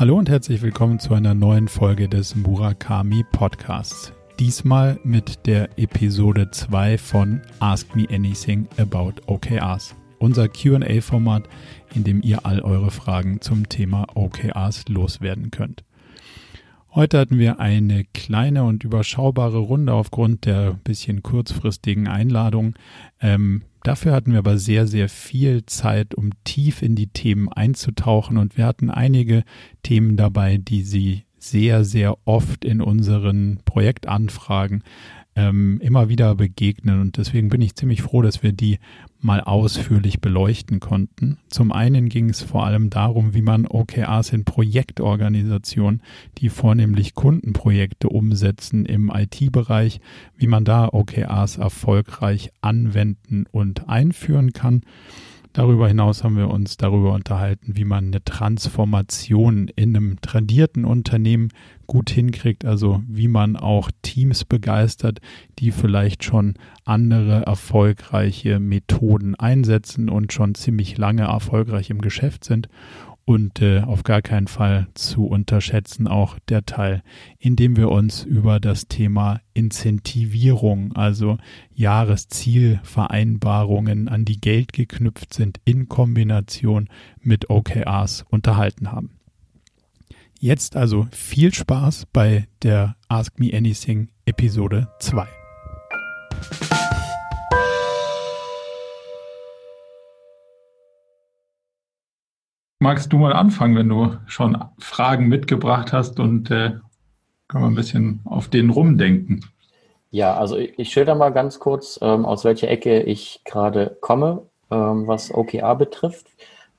Hallo und herzlich willkommen zu einer neuen Folge des Murakami Podcasts. Diesmal mit der Episode 2 von Ask Me Anything About OKRs. Unser QA-Format, in dem ihr all eure Fragen zum Thema OKRs loswerden könnt. Heute hatten wir eine kleine und überschaubare Runde aufgrund der bisschen kurzfristigen Einladung. Ähm, dafür hatten wir aber sehr, sehr viel Zeit, um tief in die Themen einzutauchen und wir hatten einige Themen dabei, die Sie sehr, sehr oft in unseren Projektanfragen ähm, immer wieder begegnen. Und deswegen bin ich ziemlich froh, dass wir die mal ausführlich beleuchten konnten. Zum einen ging es vor allem darum, wie man OKRs in Projektorganisationen, die vornehmlich Kundenprojekte umsetzen im IT-Bereich, wie man da OKRs erfolgreich anwenden und einführen kann. Darüber hinaus haben wir uns darüber unterhalten, wie man eine Transformation in einem tradierten Unternehmen gut hinkriegt, also wie man auch Teams begeistert, die vielleicht schon andere erfolgreiche Methoden einsetzen und schon ziemlich lange erfolgreich im Geschäft sind und äh, auf gar keinen Fall zu unterschätzen auch der Teil, in dem wir uns über das Thema Incentivierung, also Jahreszielvereinbarungen, an die Geld geknüpft sind, in Kombination mit OKRs unterhalten haben. Jetzt also viel Spaß bei der Ask Me Anything Episode 2. Magst du mal anfangen, wenn du schon Fragen mitgebracht hast und äh, können wir ein bisschen auf den rumdenken? Ja, also ich, ich schilder mal ganz kurz, ähm, aus welcher Ecke ich gerade komme, ähm, was OKR betrifft.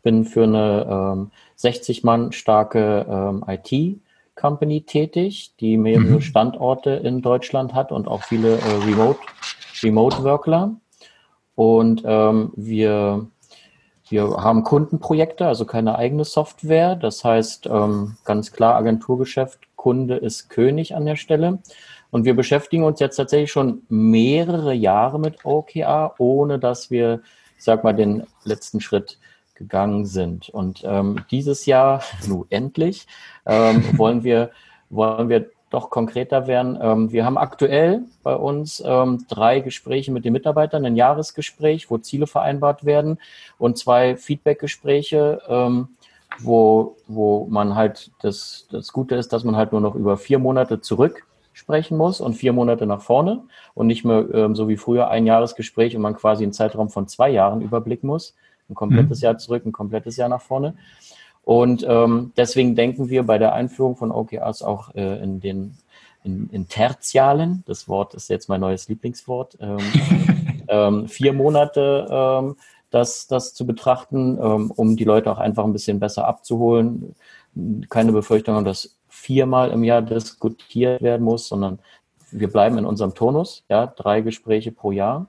Bin für eine ähm, 60 Mann starke ähm, IT-Company tätig, die mehrere mhm. Standorte in Deutschland hat und auch viele äh, Remote, Remote-Workler. Und ähm, wir wir haben Kundenprojekte, also keine eigene Software. Das heißt ähm, ganz klar Agenturgeschäft, Kunde ist König an der Stelle. Und wir beschäftigen uns jetzt tatsächlich schon mehrere Jahre mit OKR, ohne dass wir, ich sag mal, den letzten Schritt gegangen sind. Und ähm, dieses Jahr, nun endlich, ähm, wollen wir wollen wir doch konkreter werden. Ähm, wir haben aktuell bei uns ähm, drei Gespräche mit den Mitarbeitern, ein Jahresgespräch, wo Ziele vereinbart werden und zwei Feedbackgespräche, ähm, wo, wo man halt, das, das Gute ist, dass man halt nur noch über vier Monate zurück sprechen muss und vier Monate nach vorne und nicht mehr so wie früher ein Jahresgespräch und man quasi einen Zeitraum von zwei Jahren überblicken muss. Ein komplettes mhm. Jahr zurück, ein komplettes Jahr nach vorne. Und ähm, deswegen denken wir bei der Einführung von OKRs auch äh, in den in, in Tertialen, das Wort ist jetzt mein neues Lieblingswort, ähm, ähm, vier Monate ähm, das, das zu betrachten, ähm, um die Leute auch einfach ein bisschen besser abzuholen. Keine Befürchtung dass viermal im Jahr diskutiert werden muss, sondern wir bleiben in unserem Turnus, ja, drei Gespräche pro Jahr.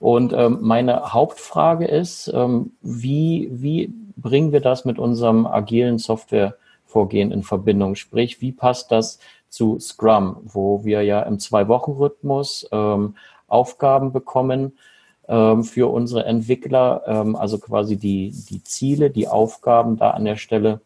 Und ähm, meine Hauptfrage ist, ähm, wie, wie bringen wir das mit unserem agilen Softwarevorgehen in Verbindung? Sprich, wie passt das zu Scrum, wo wir ja im Zwei-Wochen-Rhythmus ähm, Aufgaben bekommen ähm, für unsere Entwickler, ähm, also quasi die, die Ziele, die Aufgaben da an der Stelle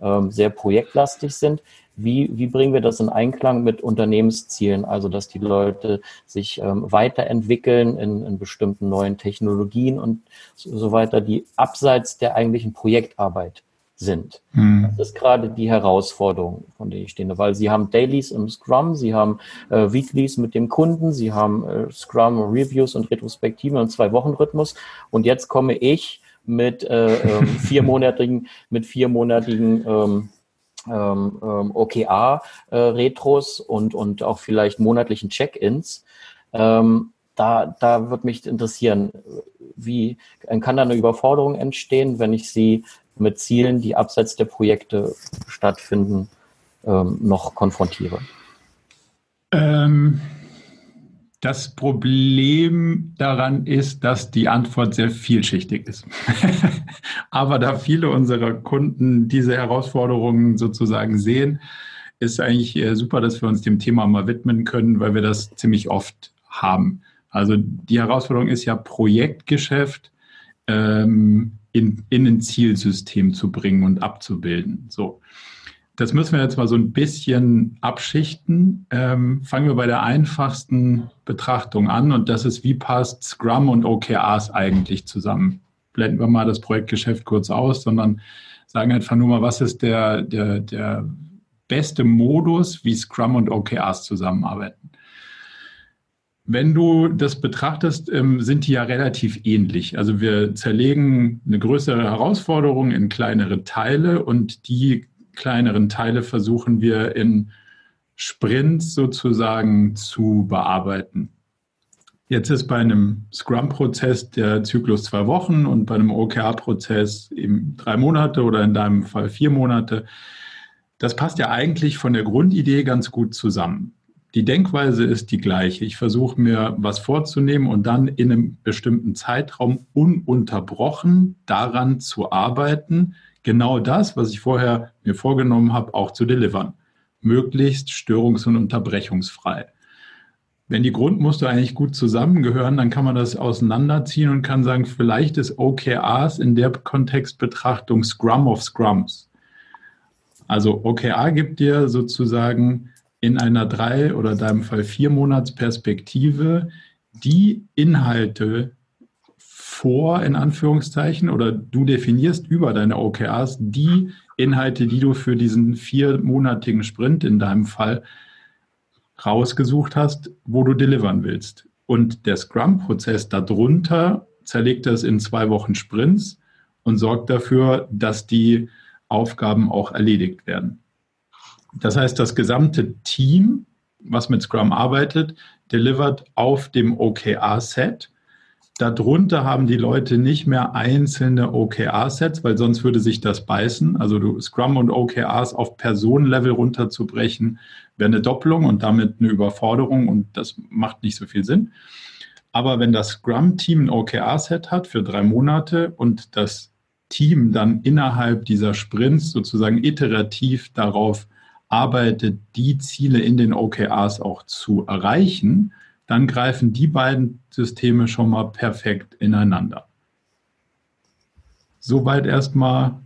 ähm, sehr projektlastig sind. Wie, wie bringen wir das in Einklang mit Unternehmenszielen? Also, dass die Leute sich ähm, weiterentwickeln in, in bestimmten neuen Technologien und so, so weiter, die abseits der eigentlichen Projektarbeit sind. Mhm. Das ist gerade die Herausforderung, von der ich stehe, weil sie haben Dailies im Scrum, sie haben äh, Weeklies mit dem Kunden, sie haben äh, Scrum Reviews und Retrospektiven und zwei Wochen Rhythmus und jetzt komme ich mit äh, ähm, viermonatigen mit viermonatigen ähm, ähm, ähm OKR-Retros äh, und, und auch vielleicht monatlichen Check-ins. Ähm, da, da wird mich interessieren, wie kann da eine Überforderung entstehen, wenn ich sie mit Zielen, die abseits der Projekte stattfinden, ähm, noch konfrontiere? Ähm, das Problem daran ist, dass die Antwort sehr vielschichtig ist. Aber da viele unserer Kunden diese Herausforderungen sozusagen sehen, ist eigentlich äh, super, dass wir uns dem Thema mal widmen können, weil wir das ziemlich oft haben. Also die Herausforderung ist ja Projektgeschäft ähm, in, in ein Zielsystem zu bringen und abzubilden. So. Das müssen wir jetzt mal so ein bisschen abschichten. Ähm, fangen wir bei der einfachsten Betrachtung an und das ist, wie passt Scrum und OKRs eigentlich zusammen? Blenden wir mal das Projektgeschäft kurz aus, sondern sagen einfach nur mal, was ist der, der, der beste Modus, wie Scrum und OKRs zusammenarbeiten? Wenn du das betrachtest, ähm, sind die ja relativ ähnlich. Also wir zerlegen eine größere Herausforderung in kleinere Teile und die kleineren Teile versuchen wir in Sprints sozusagen zu bearbeiten. Jetzt ist bei einem Scrum-Prozess der Zyklus zwei Wochen und bei einem OKR-Prozess eben drei Monate oder in deinem Fall vier Monate. Das passt ja eigentlich von der Grundidee ganz gut zusammen. Die Denkweise ist die gleiche. Ich versuche mir was vorzunehmen und dann in einem bestimmten Zeitraum ununterbrochen daran zu arbeiten, genau das, was ich vorher mir vorgenommen habe, auch zu delivern. Möglichst störungs- und unterbrechungsfrei. Wenn die Grundmuster eigentlich gut zusammengehören, dann kann man das auseinanderziehen und kann sagen, vielleicht ist OKRs in der Kontextbetrachtung Scrum of Scrums. Also OKR gibt dir sozusagen in einer drei oder deinem Fall vier Monats Perspektive die Inhalte vor, in Anführungszeichen, oder du definierst über deine OKRs die Inhalte, die du für diesen viermonatigen Sprint in deinem Fall rausgesucht hast, wo du delivern willst. Und der Scrum-Prozess darunter zerlegt das in zwei Wochen Sprints und sorgt dafür, dass die Aufgaben auch erledigt werden. Das heißt, das gesamte Team, was mit Scrum arbeitet, delivert auf dem OKR-Set Darunter haben die Leute nicht mehr einzelne OKR-Sets, weil sonst würde sich das beißen. Also du Scrum und OKRs auf Personenlevel runterzubrechen, wäre eine Doppelung und damit eine Überforderung und das macht nicht so viel Sinn. Aber wenn das Scrum-Team ein OKR-Set hat für drei Monate und das Team dann innerhalb dieser Sprints sozusagen iterativ darauf arbeitet, die Ziele in den OKRs auch zu erreichen, dann greifen die beiden Systeme schon mal perfekt ineinander. Soweit erstmal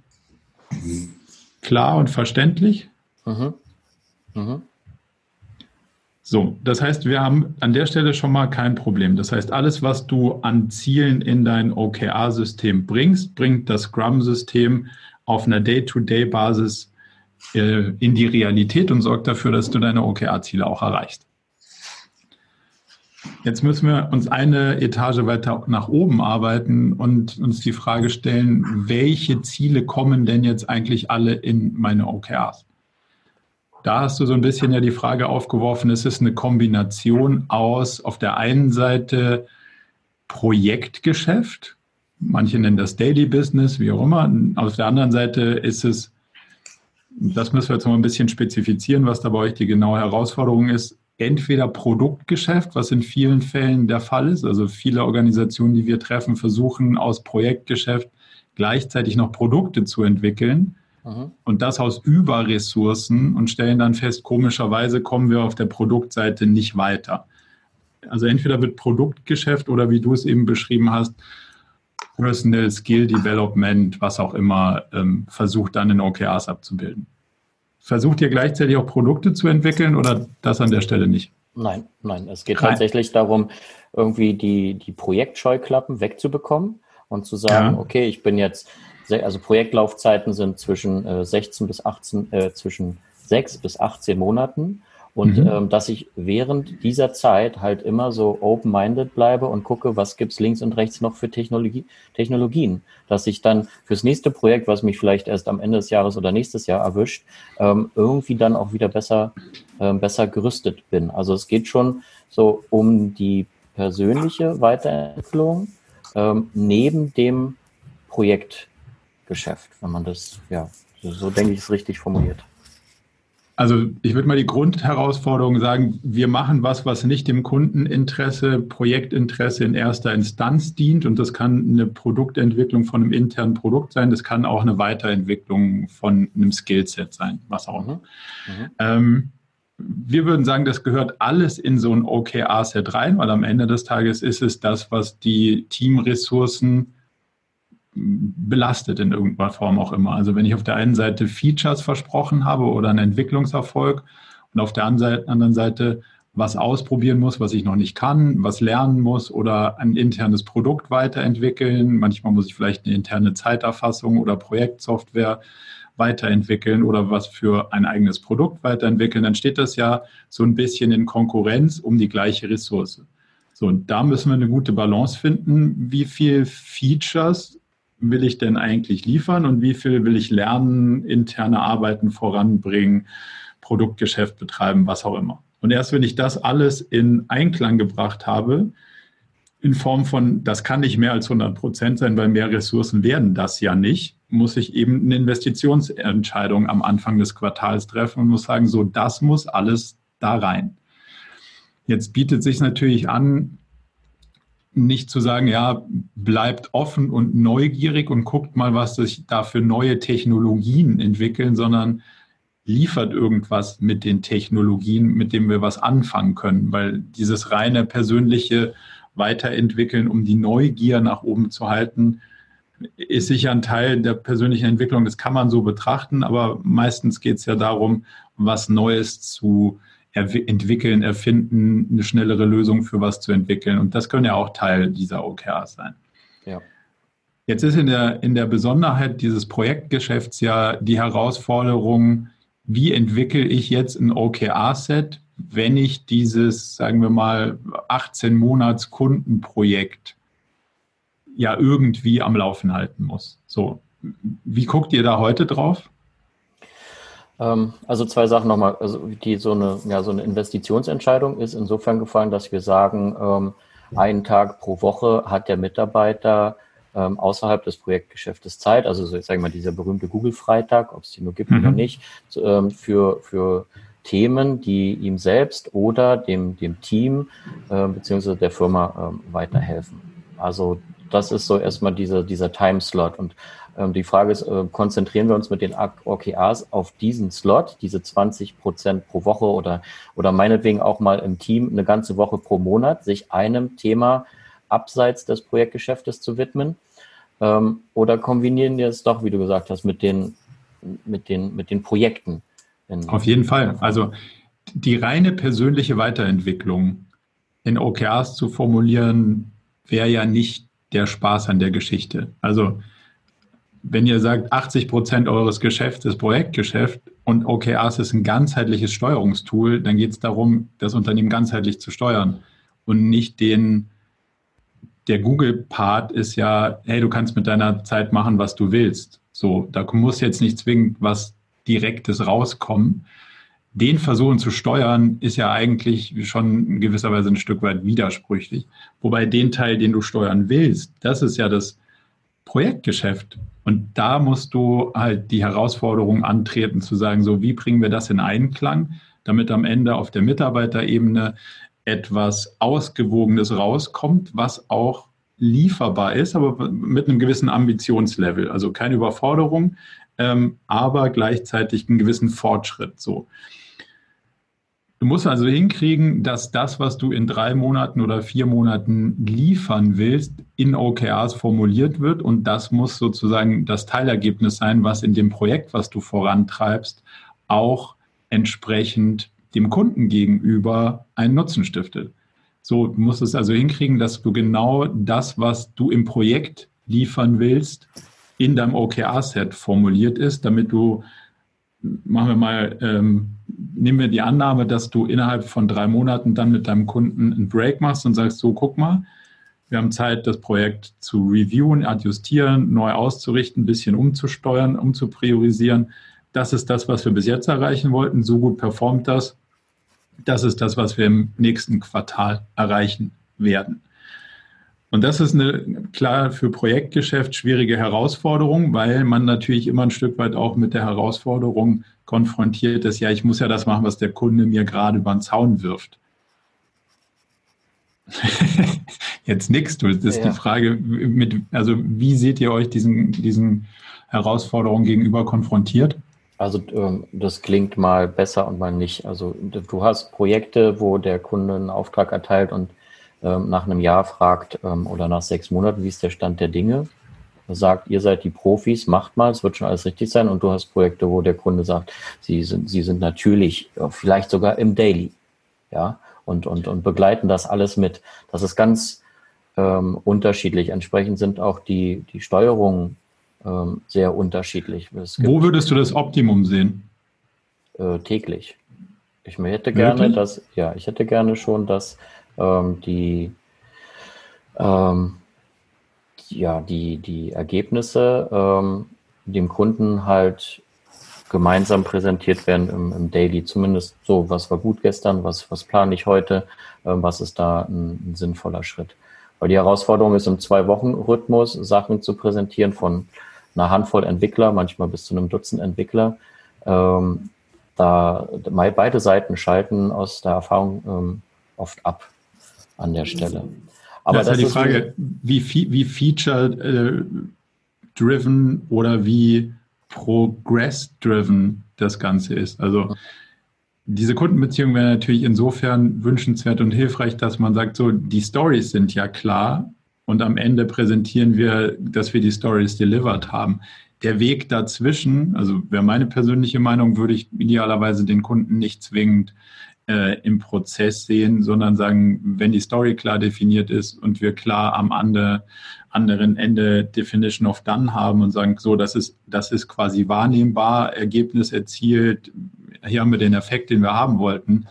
klar und verständlich. Mhm. Mhm. So, das heißt, wir haben an der Stelle schon mal kein Problem. Das heißt, alles, was du an Zielen in dein OKR-System bringst, bringt das Scrum-System auf einer Day-to-Day-Basis äh, in die Realität und sorgt dafür, dass du deine OKR-Ziele auch erreichst. Jetzt müssen wir uns eine Etage weiter nach oben arbeiten und uns die Frage stellen, welche Ziele kommen denn jetzt eigentlich alle in meine OKRs? Da hast du so ein bisschen ja die Frage aufgeworfen, es ist eine Kombination aus auf der einen Seite Projektgeschäft, manche nennen das Daily Business, wie auch immer. Auf der anderen Seite ist es, das müssen wir jetzt mal ein bisschen spezifizieren, was da bei euch die genaue Herausforderung ist, entweder Produktgeschäft, was in vielen Fällen der Fall ist. Also viele Organisationen, die wir treffen, versuchen aus Projektgeschäft gleichzeitig noch Produkte zu entwickeln. Mhm. Und das aus Überressourcen und stellen dann fest, komischerweise kommen wir auf der Produktseite nicht weiter. Also entweder wird Produktgeschäft oder wie du es eben beschrieben hast, Personal Skill Development, was auch immer, ähm, versucht dann in OKRs abzubilden. Versucht ihr gleichzeitig auch Produkte zu entwickeln oder das an der Stelle nicht? Nein, nein. Es geht Nein. tatsächlich darum, irgendwie die, die Projektscheuklappen wegzubekommen und zu sagen, ja. okay, ich bin jetzt, also Projektlaufzeiten sind zwischen äh, 16 bis 18, äh, zwischen 6 bis 18 Monaten und mhm. ähm, dass ich während dieser Zeit halt immer so open-minded bleibe und gucke, was gibt's links und rechts noch für Technologie, Technologien. Dass ich dann fürs nächste Projekt, was mich vielleicht erst am Ende des Jahres oder nächstes Jahr erwischt, ähm, irgendwie dann auch wieder besser, ähm, besser gerüstet bin. Also es geht schon so um die persönliche Weiterentwicklung ähm, neben dem Projektgeschäft, wenn man das, ja, so, so denke ich, es richtig formuliert. Also ich würde mal die Grundherausforderung sagen, wir machen was, was nicht dem Kundeninteresse, Projektinteresse in erster Instanz dient. Und das kann eine Produktentwicklung von einem internen Produkt sein, das kann auch eine Weiterentwicklung von einem Skillset sein, was auch immer. Mhm. Ähm, wir würden sagen, das gehört alles in so ein OKR-Set rein, weil am Ende des Tages ist es das, was die Teamressourcen belastet in irgendeiner Form auch immer. Also wenn ich auf der einen Seite Features versprochen habe oder einen Entwicklungserfolg und auf der anderen Seite was ausprobieren muss, was ich noch nicht kann, was lernen muss oder ein internes Produkt weiterentwickeln. Manchmal muss ich vielleicht eine interne Zeiterfassung oder Projektsoftware weiterentwickeln oder was für ein eigenes Produkt weiterentwickeln. Dann steht das ja so ein bisschen in Konkurrenz um die gleiche Ressource. So, und da müssen wir eine gute Balance finden. Wie viel Features will ich denn eigentlich liefern und wie viel will ich lernen, interne Arbeiten voranbringen, Produktgeschäft betreiben, was auch immer. Und erst wenn ich das alles in Einklang gebracht habe, in Form von, das kann nicht mehr als 100 Prozent sein, weil mehr Ressourcen werden das ja nicht, muss ich eben eine Investitionsentscheidung am Anfang des Quartals treffen und muss sagen, so, das muss alles da rein. Jetzt bietet sich natürlich an, nicht zu sagen, ja, bleibt offen und neugierig und guckt mal, was sich da für neue Technologien entwickeln, sondern liefert irgendwas mit den Technologien, mit dem wir was anfangen können, weil dieses reine persönliche Weiterentwickeln, um die Neugier nach oben zu halten, ist sicher ein Teil der persönlichen Entwicklung. Das kann man so betrachten, aber meistens geht es ja darum, was Neues zu entwickeln, erfinden, eine schnellere Lösung für was zu entwickeln. Und das können ja auch Teil dieser OKRs sein. Ja. Jetzt ist in der, in der Besonderheit dieses Projektgeschäfts ja die Herausforderung, wie entwickle ich jetzt ein OKR-Set, wenn ich dieses, sagen wir mal, 18 Monats Kundenprojekt ja irgendwie am Laufen halten muss. So, wie guckt ihr da heute drauf? Ähm, also zwei Sachen nochmal. Also die so eine, ja, so eine Investitionsentscheidung ist insofern gefallen, dass wir sagen, ähm, einen Tag pro Woche hat der Mitarbeiter ähm, außerhalb des Projektgeschäftes Zeit, also so, ich sage mal, dieser berühmte Google-Freitag, ob es die nur gibt mhm. oder nicht, ähm, für, für Themen, die ihm selbst oder dem, dem Team äh, beziehungsweise der Firma äh, weiterhelfen. Also das ist so erstmal dieser, dieser Timeslot. Und ähm, die Frage ist, äh, konzentrieren wir uns mit den OKRs auf diesen Slot, diese 20 Prozent pro Woche oder, oder meinetwegen auch mal im Team eine ganze Woche pro Monat, sich einem Thema abseits des Projektgeschäftes zu widmen? Ähm, oder kombinieren wir es doch, wie du gesagt hast, mit den, mit den, mit den Projekten? Auf jeden Fall. Also die reine persönliche Weiterentwicklung in OKRs zu formulieren, wäre ja nicht der Spaß an der Geschichte. Also wenn ihr sagt, 80 Prozent eures Geschäfts ist Projektgeschäft und OKRs ist ein ganzheitliches Steuerungstool, dann geht es darum, das Unternehmen ganzheitlich zu steuern und nicht den, der Google-Part ist ja, hey, du kannst mit deiner Zeit machen, was du willst. So, da muss jetzt nicht zwingend was Direktes rauskommen. Den versuchen zu steuern, ist ja eigentlich schon in gewisser Weise ein Stück weit widersprüchlich. Wobei den Teil, den du steuern willst, das ist ja das Projektgeschäft. Und da musst du halt die Herausforderung antreten, zu sagen, so wie bringen wir das in Einklang, damit am Ende auf der Mitarbeiterebene etwas Ausgewogenes rauskommt, was auch lieferbar ist, aber mit einem gewissen Ambitionslevel. Also keine Überforderung, ähm, aber gleichzeitig einen gewissen Fortschritt. So. Du musst also hinkriegen, dass das, was du in drei Monaten oder vier Monaten liefern willst, in OKRs formuliert wird. Und das muss sozusagen das Teilergebnis sein, was in dem Projekt, was du vorantreibst, auch entsprechend dem Kunden gegenüber einen Nutzen stiftet. So, du musst es also hinkriegen, dass du genau das, was du im Projekt liefern willst, in deinem OKR-Set formuliert ist, damit du machen wir mal, ähm, nehmen wir die Annahme, dass du innerhalb von drei Monaten dann mit deinem Kunden einen Break machst und sagst, so, guck mal, wir haben Zeit, das Projekt zu reviewen, adjustieren, neu auszurichten, ein bisschen umzusteuern, umzupriorisieren. Das ist das, was wir bis jetzt erreichen wollten. So gut performt das. Das ist das, was wir im nächsten Quartal erreichen werden. Und das ist eine klar für Projektgeschäft schwierige Herausforderung, weil man natürlich immer ein Stück weit auch mit der Herausforderung konfrontiert ist, ja, ich muss ja das machen, was der Kunde mir gerade über den Zaun wirft. Jetzt nix, du. Das ist ja. die Frage, mit, also wie seht ihr euch diesen, diesen Herausforderungen gegenüber konfrontiert? Also ähm, das klingt mal besser und mal nicht. Also du hast Projekte, wo der Kunde einen Auftrag erteilt und ähm, nach einem Jahr fragt ähm, oder nach sechs Monaten, wie ist der Stand der Dinge? Sagt, ihr seid die Profis, macht mal, es wird schon alles richtig sein. Und du hast Projekte, wo der Kunde sagt, sie sind, sie sind natürlich, vielleicht sogar im Daily, ja, und, und, und begleiten das alles mit. Das ist ganz ähm, unterschiedlich. Entsprechend sind auch die, die Steuerungen ähm, sehr unterschiedlich. Wo würdest du das Optimum sehen? Äh, täglich. Ich hätte gerne, Wirklich? dass, ja, ich hätte gerne schon, dass ähm, die, ähm, ja, die, die Ergebnisse ähm, dem Kunden halt gemeinsam präsentiert werden im, im, Daily. Zumindest so, was war gut gestern, was, was plane ich heute, äh, was ist da ein, ein, sinnvoller Schritt. Weil die Herausforderung ist, im Zwei-Wochen-Rhythmus Sachen zu präsentieren von einer Handvoll Entwickler, manchmal bis zu einem Dutzend Entwickler. Ähm, da beide Seiten schalten aus der Erfahrung ähm, oft ab an der Stelle. Aber das ist ja die Frage, wie, wie feature-driven äh, oder wie progress-driven das Ganze ist. Also diese Kundenbeziehung wäre natürlich insofern wünschenswert und hilfreich, dass man sagt, so, die Stories sind ja klar und am Ende präsentieren wir, dass wir die Stories delivered haben. Der Weg dazwischen, also wäre meine persönliche Meinung, würde ich idealerweise den Kunden nicht zwingend äh, im Prozess sehen, sondern sagen, wenn die Story klar definiert ist und wir klar am ande, anderen Ende Definition of Done haben und sagen, so, das ist, das ist quasi wahrnehmbar, Ergebnis erzielt, hier haben wir den Effekt, den wir haben wollten.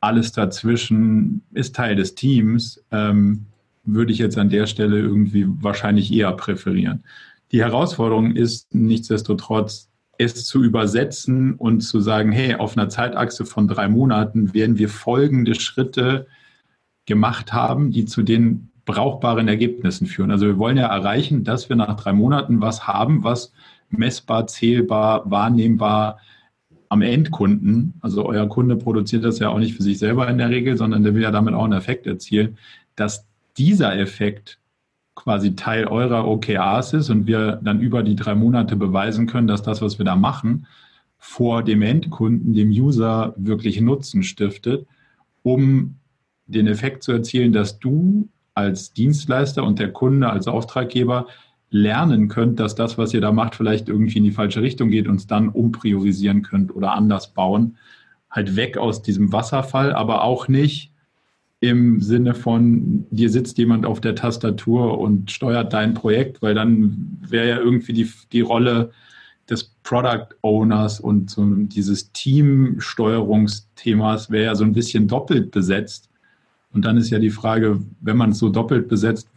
Alles dazwischen ist Teil des Teams, ähm, würde ich jetzt an der Stelle irgendwie wahrscheinlich eher präferieren. Die Herausforderung ist nichtsdestotrotz, es zu übersetzen und zu sagen, hey, auf einer Zeitachse von drei Monaten werden wir folgende Schritte gemacht haben, die zu den brauchbaren Ergebnissen führen. Also wir wollen ja erreichen, dass wir nach drei Monaten was haben, was messbar, zählbar, wahrnehmbar am Endkunden, also euer Kunde produziert das ja auch nicht für sich selber in der Regel, sondern der will ja damit auch einen Effekt erzielen, dass dieser Effekt quasi Teil eurer OKRs ist und wir dann über die drei Monate beweisen können, dass das, was wir da machen, vor dem Endkunden, dem User wirklich Nutzen stiftet, um den Effekt zu erzielen, dass du als Dienstleister und der Kunde als Auftraggeber lernen könnt, dass das, was ihr da macht, vielleicht irgendwie in die falsche Richtung geht und es dann umpriorisieren könnt oder anders bauen. Halt weg aus diesem Wasserfall, aber auch nicht im Sinne von, dir sitzt jemand auf der Tastatur und steuert dein Projekt, weil dann wäre ja irgendwie die, die Rolle des Product Owners und so dieses Teamsteuerungsthemas wäre ja so ein bisschen doppelt besetzt. Und dann ist ja die Frage, wenn man es so doppelt besetzt,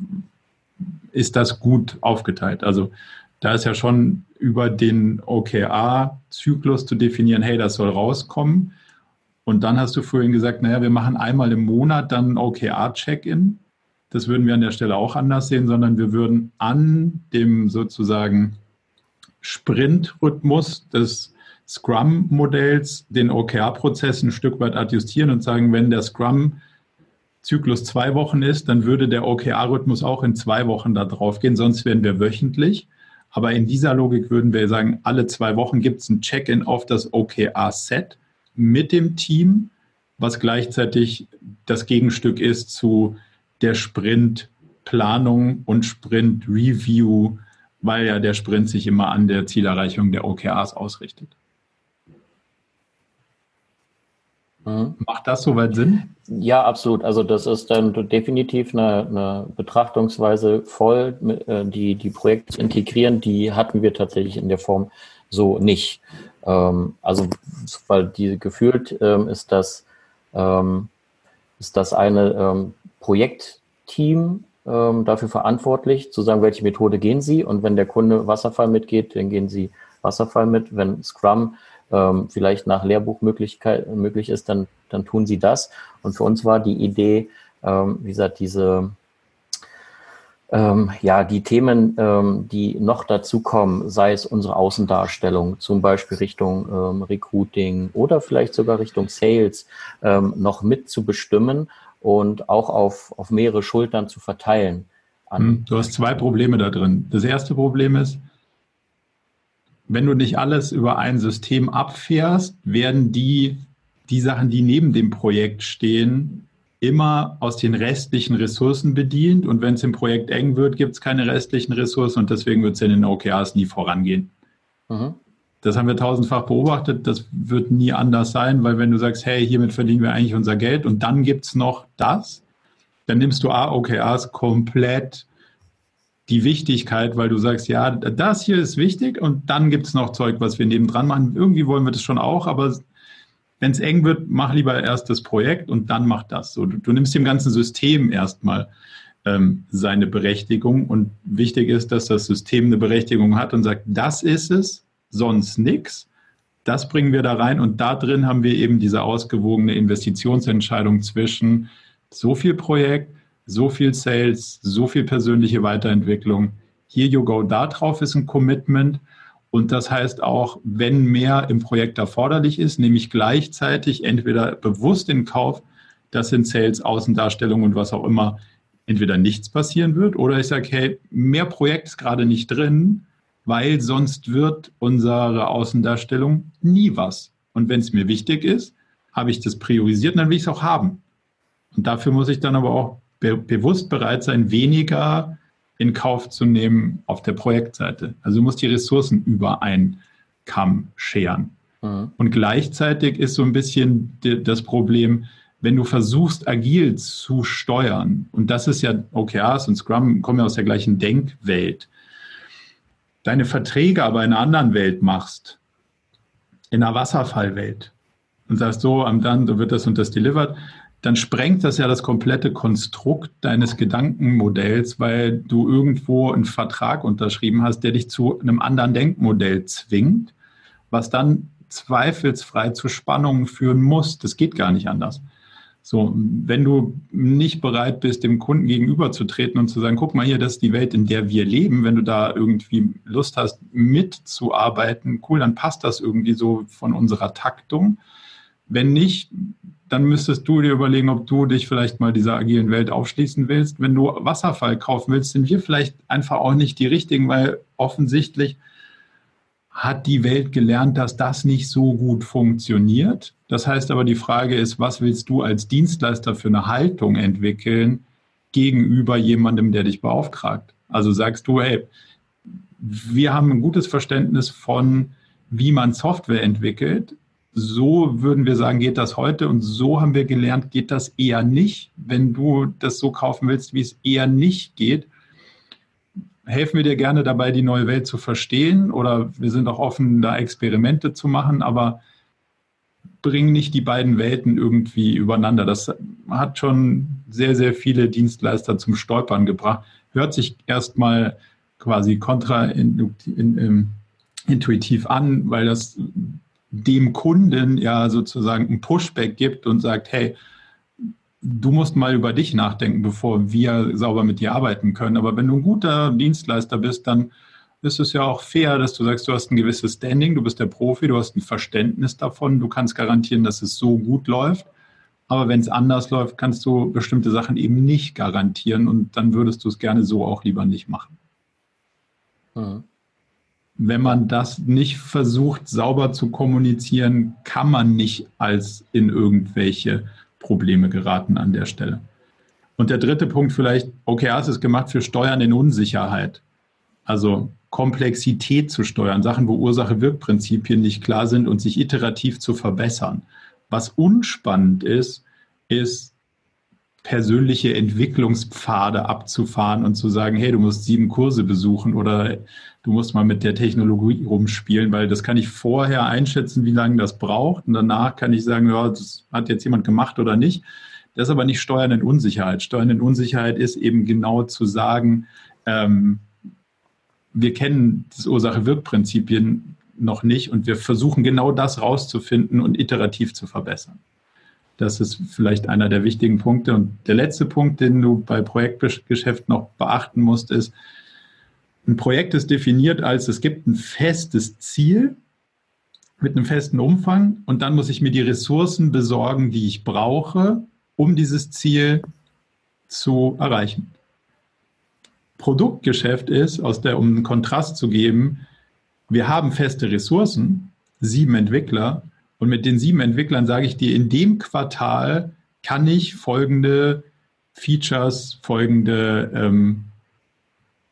ist das gut aufgeteilt? Also da ist ja schon über den OKR-Zyklus zu definieren, hey, das soll rauskommen. Und dann hast du vorhin gesagt, naja, wir machen einmal im Monat dann OKR-Check-In. Das würden wir an der Stelle auch anders sehen, sondern wir würden an dem sozusagen Sprint-Rhythmus des Scrum-Modells den OKR-Prozess ein Stück weit adjustieren und sagen, wenn der Scrum-Zyklus zwei Wochen ist, dann würde der OKR-Rhythmus auch in zwei Wochen da drauf gehen, sonst wären wir wöchentlich. Aber in dieser Logik würden wir sagen, alle zwei Wochen gibt es ein Check-in auf das OKR-Set mit dem Team, was gleichzeitig das Gegenstück ist zu der Sprintplanung und Sprint-Review, weil ja der Sprint sich immer an der Zielerreichung der OKRs ausrichtet. Macht das soweit Sinn? Ja, absolut. Also das ist dann definitiv eine, eine Betrachtungsweise voll, äh, die die Projekte integrieren, die hatten wir tatsächlich in der Form so nicht. Ähm, also, weil die gefühlt ähm, ist das, ähm, ist das eine ähm, Projektteam ähm, dafür verantwortlich, zu sagen, welche Methode gehen Sie. Und wenn der Kunde Wasserfall mitgeht, dann gehen Sie Wasserfall mit. Wenn Scrum ähm, vielleicht nach Lehrbuch möglich ist, dann, dann tun Sie das. Und für uns war die Idee, wie gesagt, diese Ähm, ja, die Themen, ähm, die noch dazu kommen, sei es unsere Außendarstellung, zum Beispiel Richtung ähm, Recruiting oder vielleicht sogar Richtung Sales, ähm, noch mit zu bestimmen und auch auf, auf mehrere Schultern zu verteilen. Hm, du hast zwei Probleme da drin. Das erste Problem ist, wenn du nicht alles über ein System abfährst, werden die, die Sachen, die neben dem Projekt stehen, immer aus den restlichen Ressourcen bedient. Und wenn es im Projekt eng wird, gibt es keine restlichen Ressourcen und deswegen wird es in den OKRs nie vorangehen. Mhm. Das haben wir tausendfach beobachtet. Das wird nie anders sein, weil wenn du sagst, hey, hiermit verdienen wir eigentlich unser Geld und dann gibt es noch das, dann nimmst du A, OKRs komplett die Wichtigkeit, weil du sagst, ja, das hier ist wichtig und dann gibt es noch Zeug, was wir nebendran machen. Irgendwie wollen wir das schon auch, aber wenn es eng wird, mach lieber erst das Projekt und dann mach das. So, du, du nimmst dem ganzen System erstmal ähm, seine Berechtigung und wichtig ist, dass das System eine Berechtigung hat und sagt, das ist es, sonst nichts. Das bringen wir da rein und da drin haben wir eben diese ausgewogene Investitionsentscheidung zwischen so viel Projekt, so viel Sales, so viel persönliche Weiterentwicklung. Here you go, da drauf ist ein Commitment. Und das heißt auch, wenn mehr im Projekt erforderlich ist, nehme ich gleichzeitig entweder bewusst in Kauf, dass in Sales, Außendarstellung und was auch immer entweder nichts passieren wird oder ich sage, hey, mehr Projekt ist gerade nicht drin, weil sonst wird unsere Außendarstellung nie was. Und wenn es mir wichtig ist, habe ich das priorisiert und dann will ich es auch haben. Und dafür muss ich dann aber auch be bewusst bereit sein, weniger in Kauf zu nehmen auf der Projektseite. Also du musst die Ressourcen über einen Kamm scheren. Mhm. Und gleichzeitig ist so ein bisschen das Problem, wenn du versuchst, agil zu steuern, und das ist ja OKRs und Scrum kommen ja aus der gleichen Denkwelt, deine Verträge aber in einer anderen Welt machst, in einer Wasserfallwelt, und sagst so, am dann wird das und das delivered, dann sprengt das ja das komplette Konstrukt deines Gedankenmodells, weil du irgendwo einen Vertrag unterschrieben hast, der dich zu einem anderen Denkmodell zwingt, was dann zweifelsfrei zu Spannungen führen muss. Das geht gar nicht anders. So, wenn du nicht bereit bist, dem Kunden gegenüberzutreten und zu sagen, guck mal hier, das ist die Welt, in der wir leben, wenn du da irgendwie Lust hast, mitzuarbeiten, cool, dann passt das irgendwie so von unserer Taktung. Wenn nicht, dann müsstest du dir überlegen, ob du dich vielleicht mal dieser agilen Welt aufschließen willst. Wenn du Wasserfall kaufen willst, sind wir vielleicht einfach auch nicht die richtigen, weil offensichtlich hat die Welt gelernt, dass das nicht so gut funktioniert. Das heißt aber, die Frage ist, was willst du als Dienstleister für eine Haltung entwickeln gegenüber jemandem, der dich beauftragt? Also sagst du, hey, wir haben ein gutes Verständnis von, wie man Software entwickelt so würden wir sagen, geht das heute und so haben wir gelernt, geht das eher nicht. Wenn du das so kaufen willst, wie es eher nicht geht, helfen wir dir gerne dabei, die neue Welt zu verstehen oder wir sind auch offen, da Experimente zu machen, aber bringen nicht die beiden Welten irgendwie übereinander. Das hat schon sehr, sehr viele Dienstleister zum Stolpern gebracht. Hört sich erstmal quasi kontraintuitiv an, weil das dem Kunden ja sozusagen ein Pushback gibt und sagt, hey, du musst mal über dich nachdenken, bevor wir sauber mit dir arbeiten können. Aber wenn du ein guter Dienstleister bist, dann ist es ja auch fair, dass du sagst, du hast ein gewisses Standing, du bist der Profi, du hast ein Verständnis davon, du kannst garantieren, dass es so gut läuft. Aber wenn es anders läuft, kannst du bestimmte Sachen eben nicht garantieren und dann würdest du es gerne so auch lieber nicht machen. Mhm wenn man das nicht versucht, sauber zu kommunizieren, kann man nicht als in irgendwelche Probleme geraten an der Stelle. Und der dritte Punkt vielleicht, OKRs ist gemacht für Steuern in Unsicherheit. Also Komplexität zu steuern, Sachen, wo Ursache-Wirk-Prinzipien nicht klar sind und sich iterativ zu verbessern. Was unspannend ist, ist persönliche Entwicklungspfade abzufahren und zu sagen, hey, du musst sieben Kurse besuchen oder du musst mal mit der Technologie rumspielen, weil das kann ich vorher einschätzen, wie lange das braucht und danach kann ich sagen, ja, das hat jetzt jemand gemacht oder nicht. Das ist aber nicht Steuern in Unsicherheit. Steuern in Unsicherheit ist eben genau zu sagen, ähm, wir kennen das Ursache-Wirk-Prinzipien noch nicht und wir versuchen genau das rauszufinden und iterativ zu verbessern. Das ist vielleicht einer der wichtigen Punkte. Und der letzte Punkt, den du bei Projektgeschäft noch beachten musst, ist, ein Projekt ist definiert als, es gibt ein festes Ziel mit einem festen Umfang und dann muss ich mir die Ressourcen besorgen, die ich brauche, um dieses Ziel zu erreichen. Produktgeschäft ist, aus der, um einen Kontrast zu geben, wir haben feste Ressourcen, sieben Entwickler, und mit den sieben Entwicklern sage ich dir, in dem Quartal kann ich folgende Features, folgende ähm,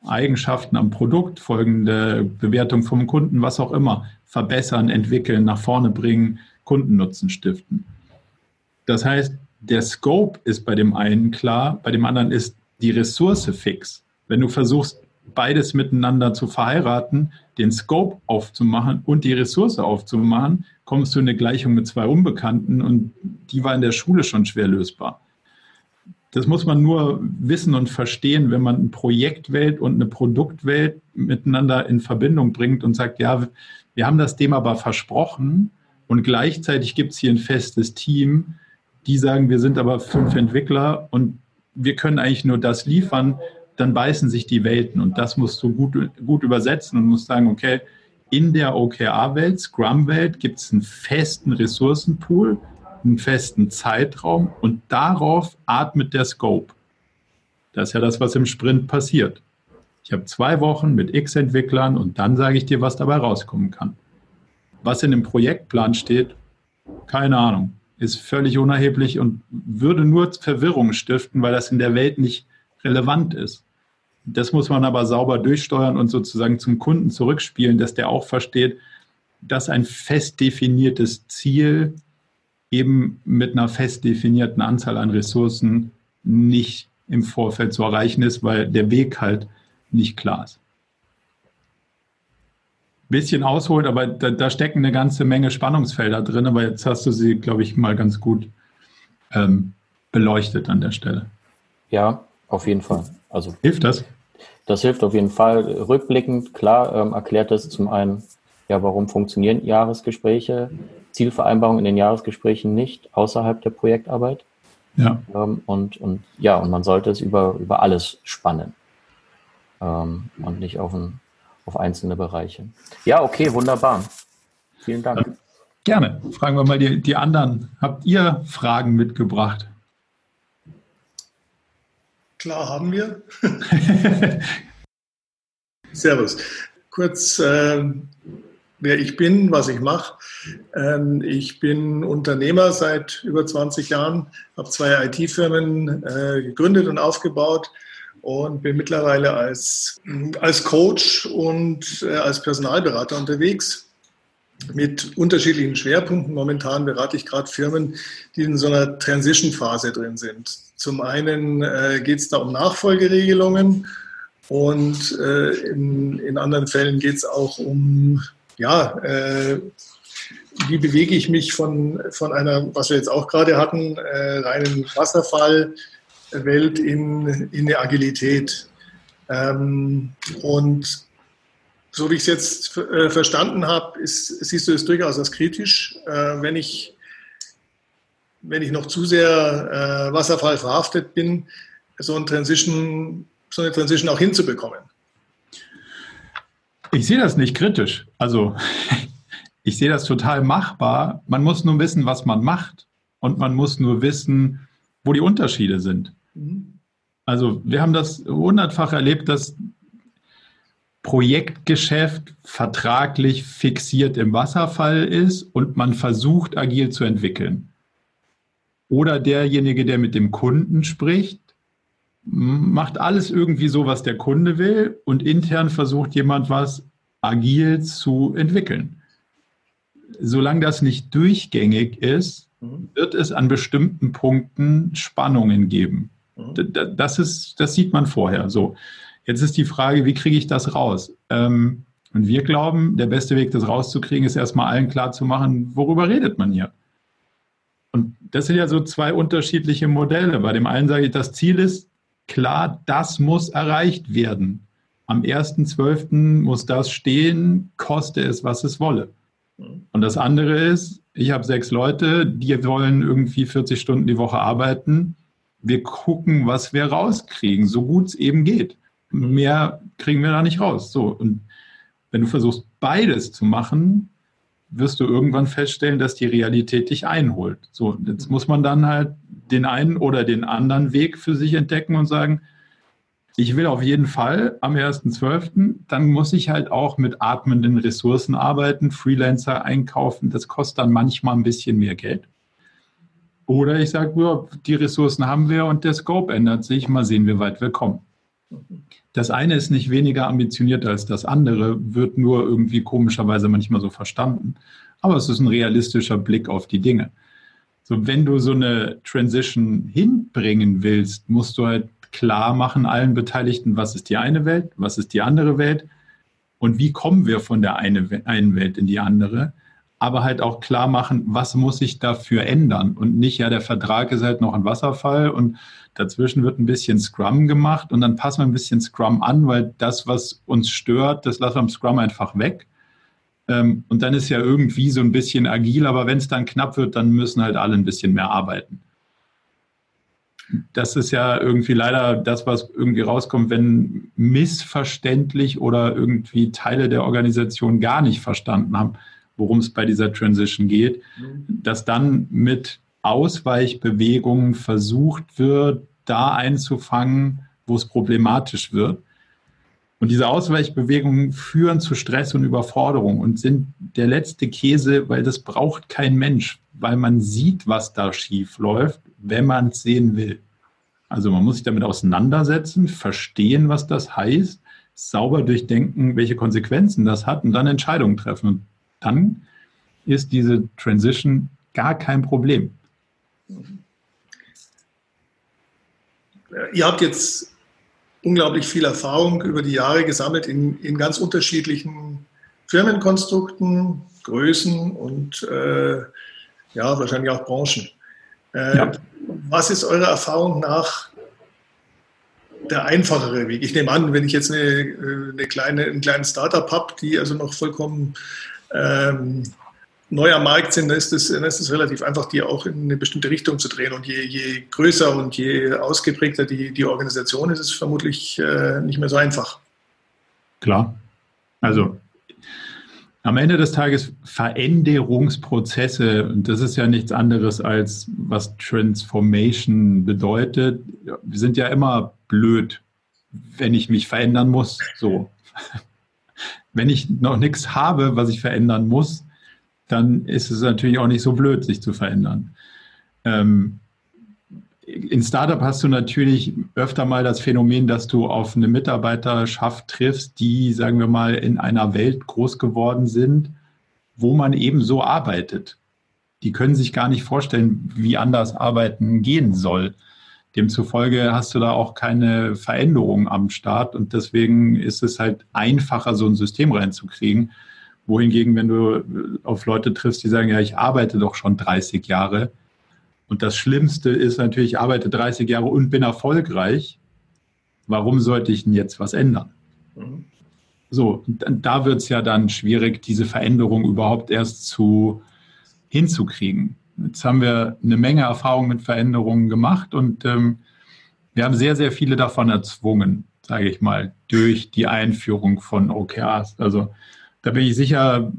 Eigenschaften am Produkt, folgende Bewertung vom Kunden, was auch immer, verbessern, entwickeln, nach vorne bringen, Kundennutzen stiften. Das heißt, der Scope ist bei dem einen klar, bei dem anderen ist die Ressource fix. Wenn du versuchst, beides miteinander zu verheiraten, den Scope aufzumachen und die Ressource aufzumachen, kommst du in eine Gleichung mit zwei Unbekannten und die war in der Schule schon schwer lösbar. Das muss man nur wissen und verstehen, wenn man eine Projektwelt und eine Produktwelt miteinander in Verbindung bringt und sagt, ja, wir haben das Thema aber versprochen und gleichzeitig gibt es hier ein festes Team, die sagen, wir sind aber fünf Entwickler und wir können eigentlich nur das liefern, dann beißen sich die Welten und das musst du gut, gut übersetzen und musst sagen, okay, in der OKR-Welt, Scrum-Welt gibt es einen festen Ressourcenpool, einen festen Zeitraum und darauf atmet der Scope. Das ist ja das, was im Sprint passiert. Ich habe zwei Wochen mit X Entwicklern und dann sage ich dir, was dabei rauskommen kann. Was in dem Projektplan steht, keine Ahnung, ist völlig unerheblich und würde nur Verwirrung stiften, weil das in der Welt nicht relevant ist. Das muss man aber sauber durchsteuern und sozusagen zum Kunden zurückspielen, dass der auch versteht, dass ein fest definiertes Ziel eben mit einer fest definierten Anzahl an Ressourcen nicht im Vorfeld zu erreichen ist, weil der Weg halt nicht klar ist. Bisschen ausholt, aber da, da stecken eine ganze Menge Spannungsfelder drin, aber jetzt hast du sie, glaube ich, mal ganz gut ähm, beleuchtet an der Stelle. Ja, auf jeden Fall. Also hilft das? Das hilft auf jeden Fall. Rückblickend, klar, ähm, erklärt es zum einen, ja, warum funktionieren Jahresgespräche, Zielvereinbarungen in den Jahresgesprächen nicht außerhalb der Projektarbeit. Ja. Ähm, und, und ja, und man sollte es über, über alles spannen ähm, und nicht auf, ein, auf einzelne Bereiche. Ja, okay, wunderbar. Vielen Dank. Gerne. Fragen wir mal die, die anderen. Habt ihr Fragen mitgebracht? Klar haben wir. Servus. Kurz, äh, wer ich bin, was ich mache. Ähm, ich bin Unternehmer seit über 20 Jahren, habe zwei IT-Firmen äh, gegründet und aufgebaut und bin mittlerweile als, als Coach und äh, als Personalberater unterwegs mit unterschiedlichen Schwerpunkten. Momentan berate ich gerade Firmen, die in so einer Transition-Phase drin sind. Zum einen äh, geht es da um Nachfolgeregelungen und äh, in, in anderen Fällen geht es auch um ja, äh, wie bewege ich mich von, von einer, was wir jetzt auch gerade hatten, äh, reinen Wasserfallwelt in, in eine Agilität. Ähm, und so wie ich es jetzt äh, verstanden habe, ist, siehst du es durchaus als kritisch, äh, wenn, ich, wenn ich noch zu sehr äh, Wasserfall verhaftet bin, so, ein Transition, so eine Transition auch hinzubekommen. Ich sehe das nicht kritisch. Also ich sehe das total machbar. Man muss nur wissen, was man macht. Und man muss nur wissen, wo die Unterschiede sind. Mhm. Also wir haben das hundertfach erlebt, dass Projektgeschäft vertraglich fixiert im Wasserfall ist und man versucht, agil zu entwickeln. Oder derjenige, der mit dem Kunden spricht, macht alles irgendwie so, was der Kunde will und intern versucht jemand was agil zu entwickeln. Solange das nicht durchgängig ist, mhm. wird es an bestimmten Punkten Spannungen geben. Mhm. Das, ist, das sieht man vorher. So, jetzt ist die Frage, wie kriege ich das raus? Ähm, und wir glauben, der beste Weg, das rauszukriegen, ist erstmal allen klar zu machen, worüber redet man hier? Und das sind ja so zwei unterschiedliche Modelle. Bei dem einen sage ich, das Ziel ist, klar, das muss erreicht werden. Am 1.12. muss das stehen, koste es, was es wolle. Und das andere ist, ich habe sechs Leute, die wollen irgendwie 40 Stunden die Woche arbeiten. Wir gucken, was wir rauskriegen, so gut es eben geht. Mehr kriegen wir da nicht raus. So, und wenn du versuchst, beides zu machen, wirst du irgendwann feststellen, dass die Realität dich einholt. So, jetzt muss man dann halt den einen oder den anderen Weg für sich entdecken und sagen, ich will auf jeden Fall am 1.12., dann muss ich halt auch mit atmenden Ressourcen arbeiten, Freelancer einkaufen. Das kostet dann manchmal ein bisschen mehr Geld. Oder ich sage, ja, die Ressourcen haben wir und der Scope ändert sich. Mal sehen, wie weit wir kommen. Das eine ist nicht weniger ambitioniert als das andere, wird nur irgendwie komischerweise manchmal so verstanden. Aber es ist ein realistischer Blick auf die Dinge. So, wenn du so eine Transition hinbringen willst, musst du halt klar machen allen Beteiligten, was ist die eine Welt, was ist die andere Welt und wie kommen wir von der eine, einen Welt in die andere. Aber halt auch klar machen, was muss sich dafür ändern und nicht, ja, der Vertrag ist halt noch ein Wasserfall und dazwischen wird ein bisschen Scrum gemacht und dann passen wir ein bisschen Scrum an, weil das, was uns stört, das lassen wir im Scrum einfach weg. Ähm, und dann ist ja irgendwie so ein bisschen agil, aber wenn es dann knapp wird, dann müssen halt alle ein bisschen mehr arbeiten das ist ja irgendwie leider das, was irgendwie rauskommt, wenn missverständlich oder irgendwie Teile der Organisation gar nicht verstanden haben, worum es bei dieser Transition geht, mhm. dass dann mit Ausweichbewegungen versucht wird, da einzufangen, wo es problematisch wird. Und diese Ausweichbewegungen führen zu Stress und Überforderung und sind der letzte Käse, weil das braucht kein Mensch, weil man sieht, was da schief läuft wenn man es sehen will. Also man muss sich damit auseinandersetzen, verstehen, was das heißt, sauber durchdenken, welche Konsequenzen das hat und dann Entscheidungen treffen. Und dann ist diese Transition gar kein Problem. Ihr habt jetzt unglaublich viel Erfahrung über die Jahre gesammelt in, in ganz unterschiedlichen Firmenkonstrukten, Größen und äh, ja, wahrscheinlich auch Branchen. Äh, ja. Was ist eurer Erfahrung nach der einfachere Weg? Ich nehme an, wenn ich jetzt eine, äh, eine kleine, einen kleinen Startup habe, die also noch vollkommen ähm, neu am Markt sind, dann ist, es dann ist es relativ einfach, die auch in eine bestimmte Richtung zu drehen. Und je, je größer und je ausgeprägter die, die Organisation ist, ist es vermutlich äh, nicht mehr so einfach. Klar. Also am Ende des Tages Veränderungsprozesse, und das ist ja nichts anderes als was Transformation bedeutet. Wir sind ja immer blöd, wenn ich mich verändern muss. So. Wenn ich noch nichts habe, was ich verändern muss, dann ist es natürlich auch nicht so blöd, sich zu verändern. Ähm, in Startup hast du natürlich öfter mal das Phänomen, dass du auf eine Mitarbeiterschaft triffst, die, sagen wir mal, in einer Welt groß geworden sind, wo man eben so arbeitet. Die können sich gar nicht vorstellen, wie anders arbeiten gehen soll. Demzufolge hast du da auch keine Veränderung am Start und deswegen ist es halt einfacher, so ein System reinzukriegen. Wohingegen, wenn du auf Leute triffst, die sagen, ja, ich arbeite doch schon 30 Jahre, und das Schlimmste ist natürlich, ich arbeite 30 Jahre und bin erfolgreich. Warum sollte ich denn jetzt was ändern? Mhm. So, da wird es ja dann schwierig, diese Veränderung überhaupt erst zu hinzukriegen. Jetzt haben wir eine Menge Erfahrung mit Veränderungen gemacht und ähm, wir haben sehr, sehr viele davon erzwungen, sage ich mal, durch die Einführung von OKRs. Also da bin ich sicher,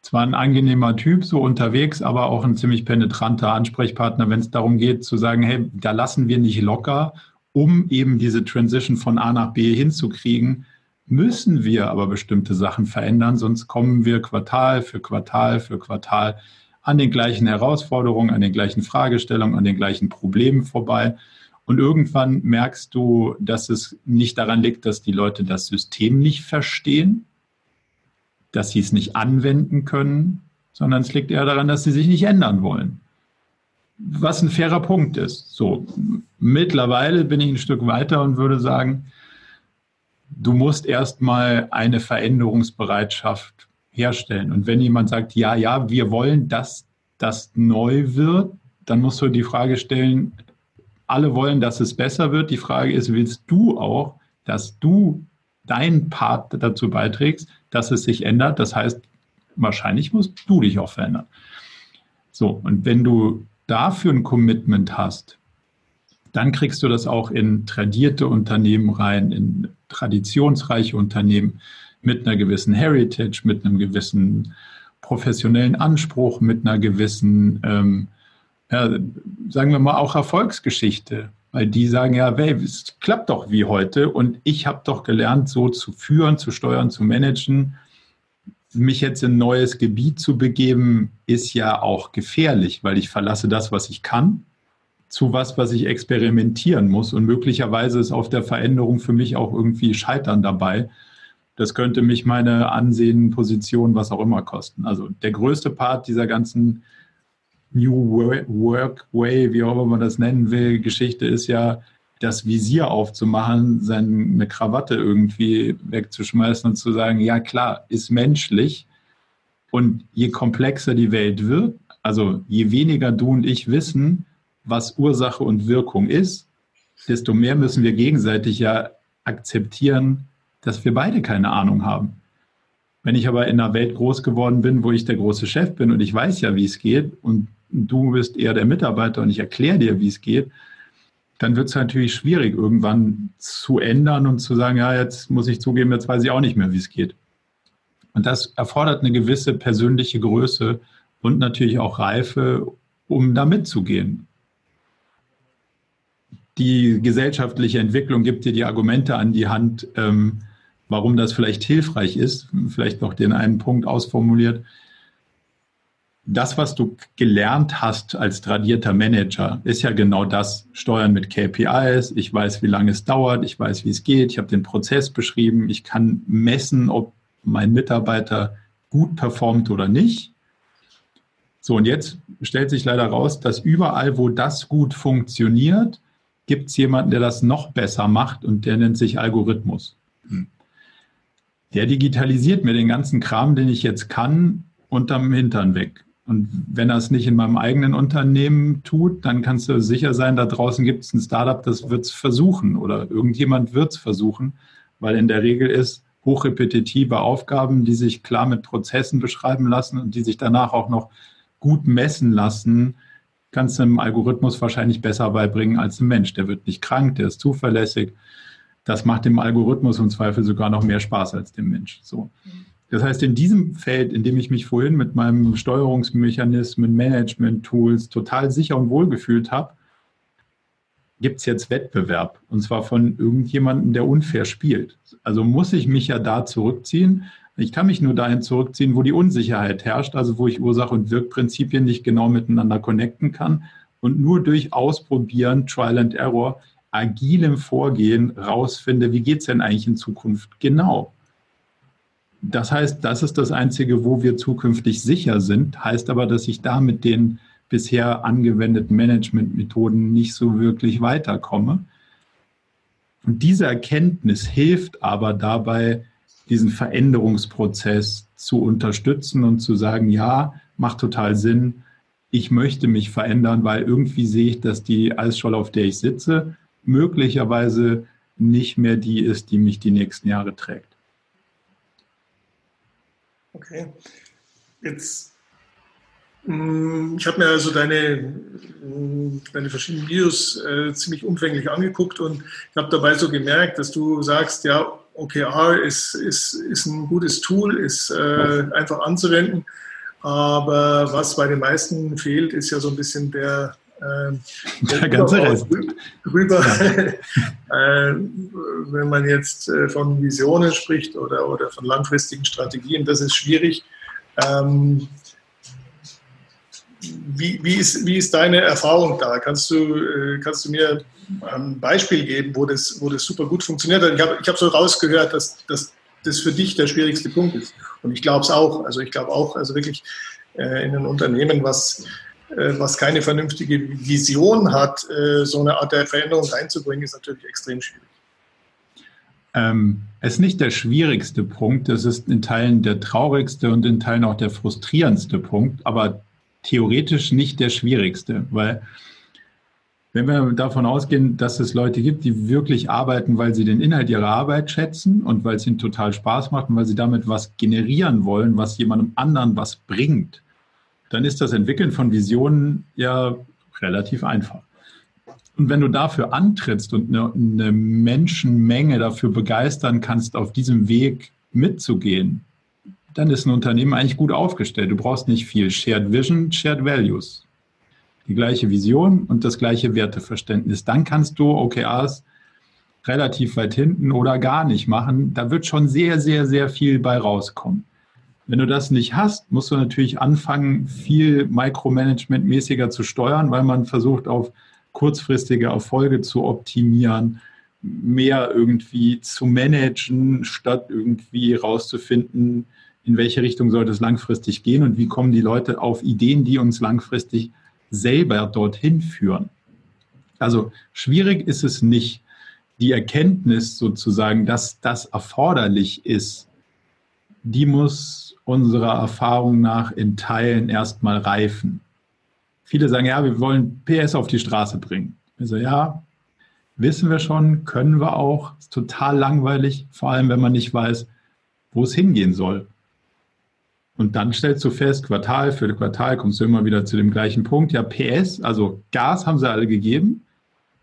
zwar ein angenehmer Typ so unterwegs, aber auch ein ziemlich penetranter Ansprechpartner, wenn es darum geht zu sagen, hey, da lassen wir nicht locker, um eben diese Transition von A nach B hinzukriegen, müssen wir aber bestimmte Sachen verändern, sonst kommen wir Quartal für Quartal für Quartal an den gleichen Herausforderungen, an den gleichen Fragestellungen, an den gleichen Problemen vorbei. Und irgendwann merkst du, dass es nicht daran liegt, dass die Leute das System nicht verstehen, dass sie es nicht anwenden können, sondern es liegt eher daran, dass sie sich nicht ändern wollen. Was ein fairer Punkt ist. So, mittlerweile bin ich ein Stück weiter und würde sagen, du musst erstmal eine Veränderungsbereitschaft herstellen. Und wenn jemand sagt, ja, ja, wir wollen, dass das neu wird, dann musst du die Frage stellen, alle wollen, dass es besser wird. Die Frage ist, willst du auch, dass du deinen Part dazu beiträgst, dass es sich ändert. Das heißt, wahrscheinlich musst du dich auch verändern. So, und wenn du dafür ein Commitment hast, dann kriegst du das auch in tradierte Unternehmen rein, in traditionsreiche Unternehmen mit einer gewissen Heritage, mit einem gewissen professionellen Anspruch, mit einer gewissen, ähm, ja, sagen wir mal, auch Erfolgsgeschichte. Weil die sagen ja, hey, es klappt doch wie heute und ich habe doch gelernt, so zu führen, zu steuern, zu managen. Mich jetzt in ein neues Gebiet zu begeben, ist ja auch gefährlich, weil ich verlasse das, was ich kann, zu was, was ich experimentieren muss. Und möglicherweise ist auf der Veränderung für mich auch irgendwie Scheitern dabei. Das könnte mich meine Ansehen, Position, was auch immer kosten. Also der größte Part dieser ganzen New Work Way, wie auch immer man das nennen will, Geschichte ist ja, das Visier aufzumachen, seine Krawatte irgendwie wegzuschmeißen und zu sagen, ja klar, ist menschlich. Und je komplexer die Welt wird, also je weniger du und ich wissen, was Ursache und Wirkung ist, desto mehr müssen wir gegenseitig ja akzeptieren, dass wir beide keine Ahnung haben. Wenn ich aber in einer Welt groß geworden bin, wo ich der große Chef bin und ich weiß ja, wie es geht und du bist eher der Mitarbeiter und ich erkläre dir, wie es geht, dann wird es natürlich schwierig, irgendwann zu ändern und zu sagen, ja, jetzt muss ich zugeben, jetzt weiß ich auch nicht mehr, wie es geht. Und das erfordert eine gewisse persönliche Größe und natürlich auch Reife, um da mitzugehen. Die gesellschaftliche Entwicklung gibt dir die Argumente an die Hand, ähm, warum das vielleicht hilfreich ist. Vielleicht noch den einen Punkt ausformuliert das, was du gelernt hast als tradierter Manager, ist ja genau das, Steuern mit KPIs. Ich weiß, wie lange es dauert, ich weiß, wie es geht, ich habe den Prozess beschrieben, ich kann messen, ob mein Mitarbeiter gut performt oder nicht. So, und jetzt stellt sich leider raus, dass überall, wo das gut funktioniert, gibt es jemanden, der das noch besser macht und der nennt sich Algorithmus. Hm. Der digitalisiert mir den ganzen Kram, den ich jetzt kann, unterm Hintern weg. Und wenn er es nicht in meinem eigenen Unternehmen tut, dann kannst du sicher sein, da draußen gibt es ein Startup, das wird es versuchen oder irgendjemand wird es versuchen, weil in der Regel ist hochrepetitive Aufgaben, die sich klar mit Prozessen beschreiben lassen und die sich danach auch noch gut messen lassen, kannst du einem Algorithmus wahrscheinlich besser beibringen als ein Mensch. Der wird nicht krank, der ist zuverlässig. Das macht dem Algorithmus im Zweifel sogar noch mehr Spaß als dem Mensch. So. Mhm. Das heißt, in diesem Feld, in dem ich mich vorhin mit meinem Steuerungsmechanismen, Management-Tools total sicher und wohl gefühlt habe, gibt es jetzt Wettbewerb. Und zwar von irgendjemandem, der unfair spielt. Also muss ich mich ja da zurückziehen. Ich kann mich nur dahin zurückziehen, wo die Unsicherheit herrscht, also wo ich Ursache- und Wirkprinzipien nicht genau miteinander connecten kann und nur durch Ausprobieren, Trial and Error, agilem Vorgehen rausfinde, wie geht es denn eigentlich in Zukunft genau. Das heißt, das ist das Einzige, wo wir zukünftig sicher sind, heißt aber, dass ich da mit den bisher angewendeten Managementmethoden nicht so wirklich weiterkomme. Und diese Erkenntnis hilft aber dabei, diesen Veränderungsprozess zu unterstützen und zu sagen, ja, macht total Sinn, ich möchte mich verändern, weil irgendwie sehe ich, dass die Eisscholle, auf der ich sitze, möglicherweise nicht mehr die ist, die mich die nächsten Jahre trägt. Okay. Jetzt, mm, ich habe mir also deine, mm, deine verschiedenen Videos äh, ziemlich umfänglich angeguckt und ich habe dabei so gemerkt, dass du sagst, ja, OKR ist, ist, ist ein gutes Tool, ist äh, einfach anzuwenden. Aber was bei den meisten fehlt, ist ja so ein bisschen der, äh, der ganze Rest. Rüber, äh, wenn man jetzt äh, von Visionen spricht oder, oder von langfristigen Strategien, das ist schwierig. Ähm, wie, wie, ist, wie ist deine Erfahrung da? Kannst du, äh, kannst du mir ein Beispiel geben, wo das, wo das super gut funktioniert hat? Ich habe ich hab so rausgehört, dass, dass das für dich der schwierigste Punkt ist. Und ich glaube es auch. Also ich glaube auch, also wirklich äh, in ein Unternehmen, was was keine vernünftige Vision hat, äh, so eine Art der Veränderung reinzubringen, ist natürlich extrem schwierig. Ähm, es ist nicht der schwierigste Punkt, es ist in Teilen der traurigste und in Teilen auch der frustrierendste Punkt, aber theoretisch nicht der schwierigste, weil wenn wir davon ausgehen, dass es Leute gibt, die wirklich arbeiten, weil sie den Inhalt ihrer Arbeit schätzen und weil es ihnen total Spaß macht und weil sie damit was generieren wollen, was jemandem anderen was bringt, dann ist das Entwickeln von Visionen ja relativ einfach. Und wenn du dafür antrittst und eine, eine Menschenmenge dafür begeistern kannst, auf diesem Weg mitzugehen, dann ist ein Unternehmen eigentlich gut aufgestellt. Du brauchst nicht viel Shared Vision, Shared Values die gleiche Vision und das gleiche Werteverständnis. Dann kannst du OKRs relativ weit hinten oder gar nicht machen. Da wird schon sehr, sehr, sehr viel bei rauskommen. Wenn du das nicht hast, musst du natürlich anfangen, viel Micromanagement-mäßiger zu steuern, weil man versucht, auf kurzfristige Erfolge zu optimieren, mehr irgendwie zu managen, statt irgendwie rauszufinden, in welche Richtung sollte es langfristig gehen und wie kommen die Leute auf Ideen, die uns langfristig selber dorthin führen. Also schwierig ist es nicht, die Erkenntnis sozusagen, dass das erforderlich ist, die muss unserer Erfahrung nach in Teilen erstmal reifen. Viele sagen, ja, wir wollen PS auf die Straße bringen. Also ja, wissen wir schon, können wir auch. Ist total langweilig, vor allem wenn man nicht weiß, wo es hingehen soll. Und dann stellst du fest, Quartal für Quartal kommst du immer wieder zu dem gleichen Punkt. Ja, PS, also Gas haben sie alle gegeben,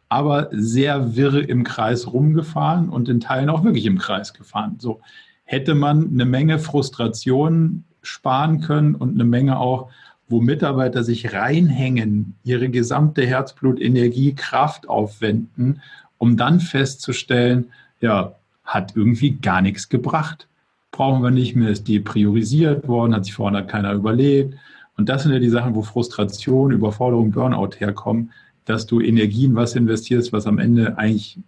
aber sehr wirr im Kreis rumgefahren und in Teilen auch wirklich im Kreis gefahren. So hätte man eine Menge Frustration sparen können und eine Menge auch, wo Mitarbeiter sich reinhängen, ihre gesamte Herzblut, Energie, Kraft aufwenden, um dann festzustellen, ja, hat irgendwie gar nichts gebracht brauchen wir nicht mehr, ist depriorisiert worden, hat sich vorher keiner überlegt. Und das sind ja die Sachen, wo Frustration, Überforderung, Burnout herkommen, dass du Energie in was investierst, was am Ende eigentlich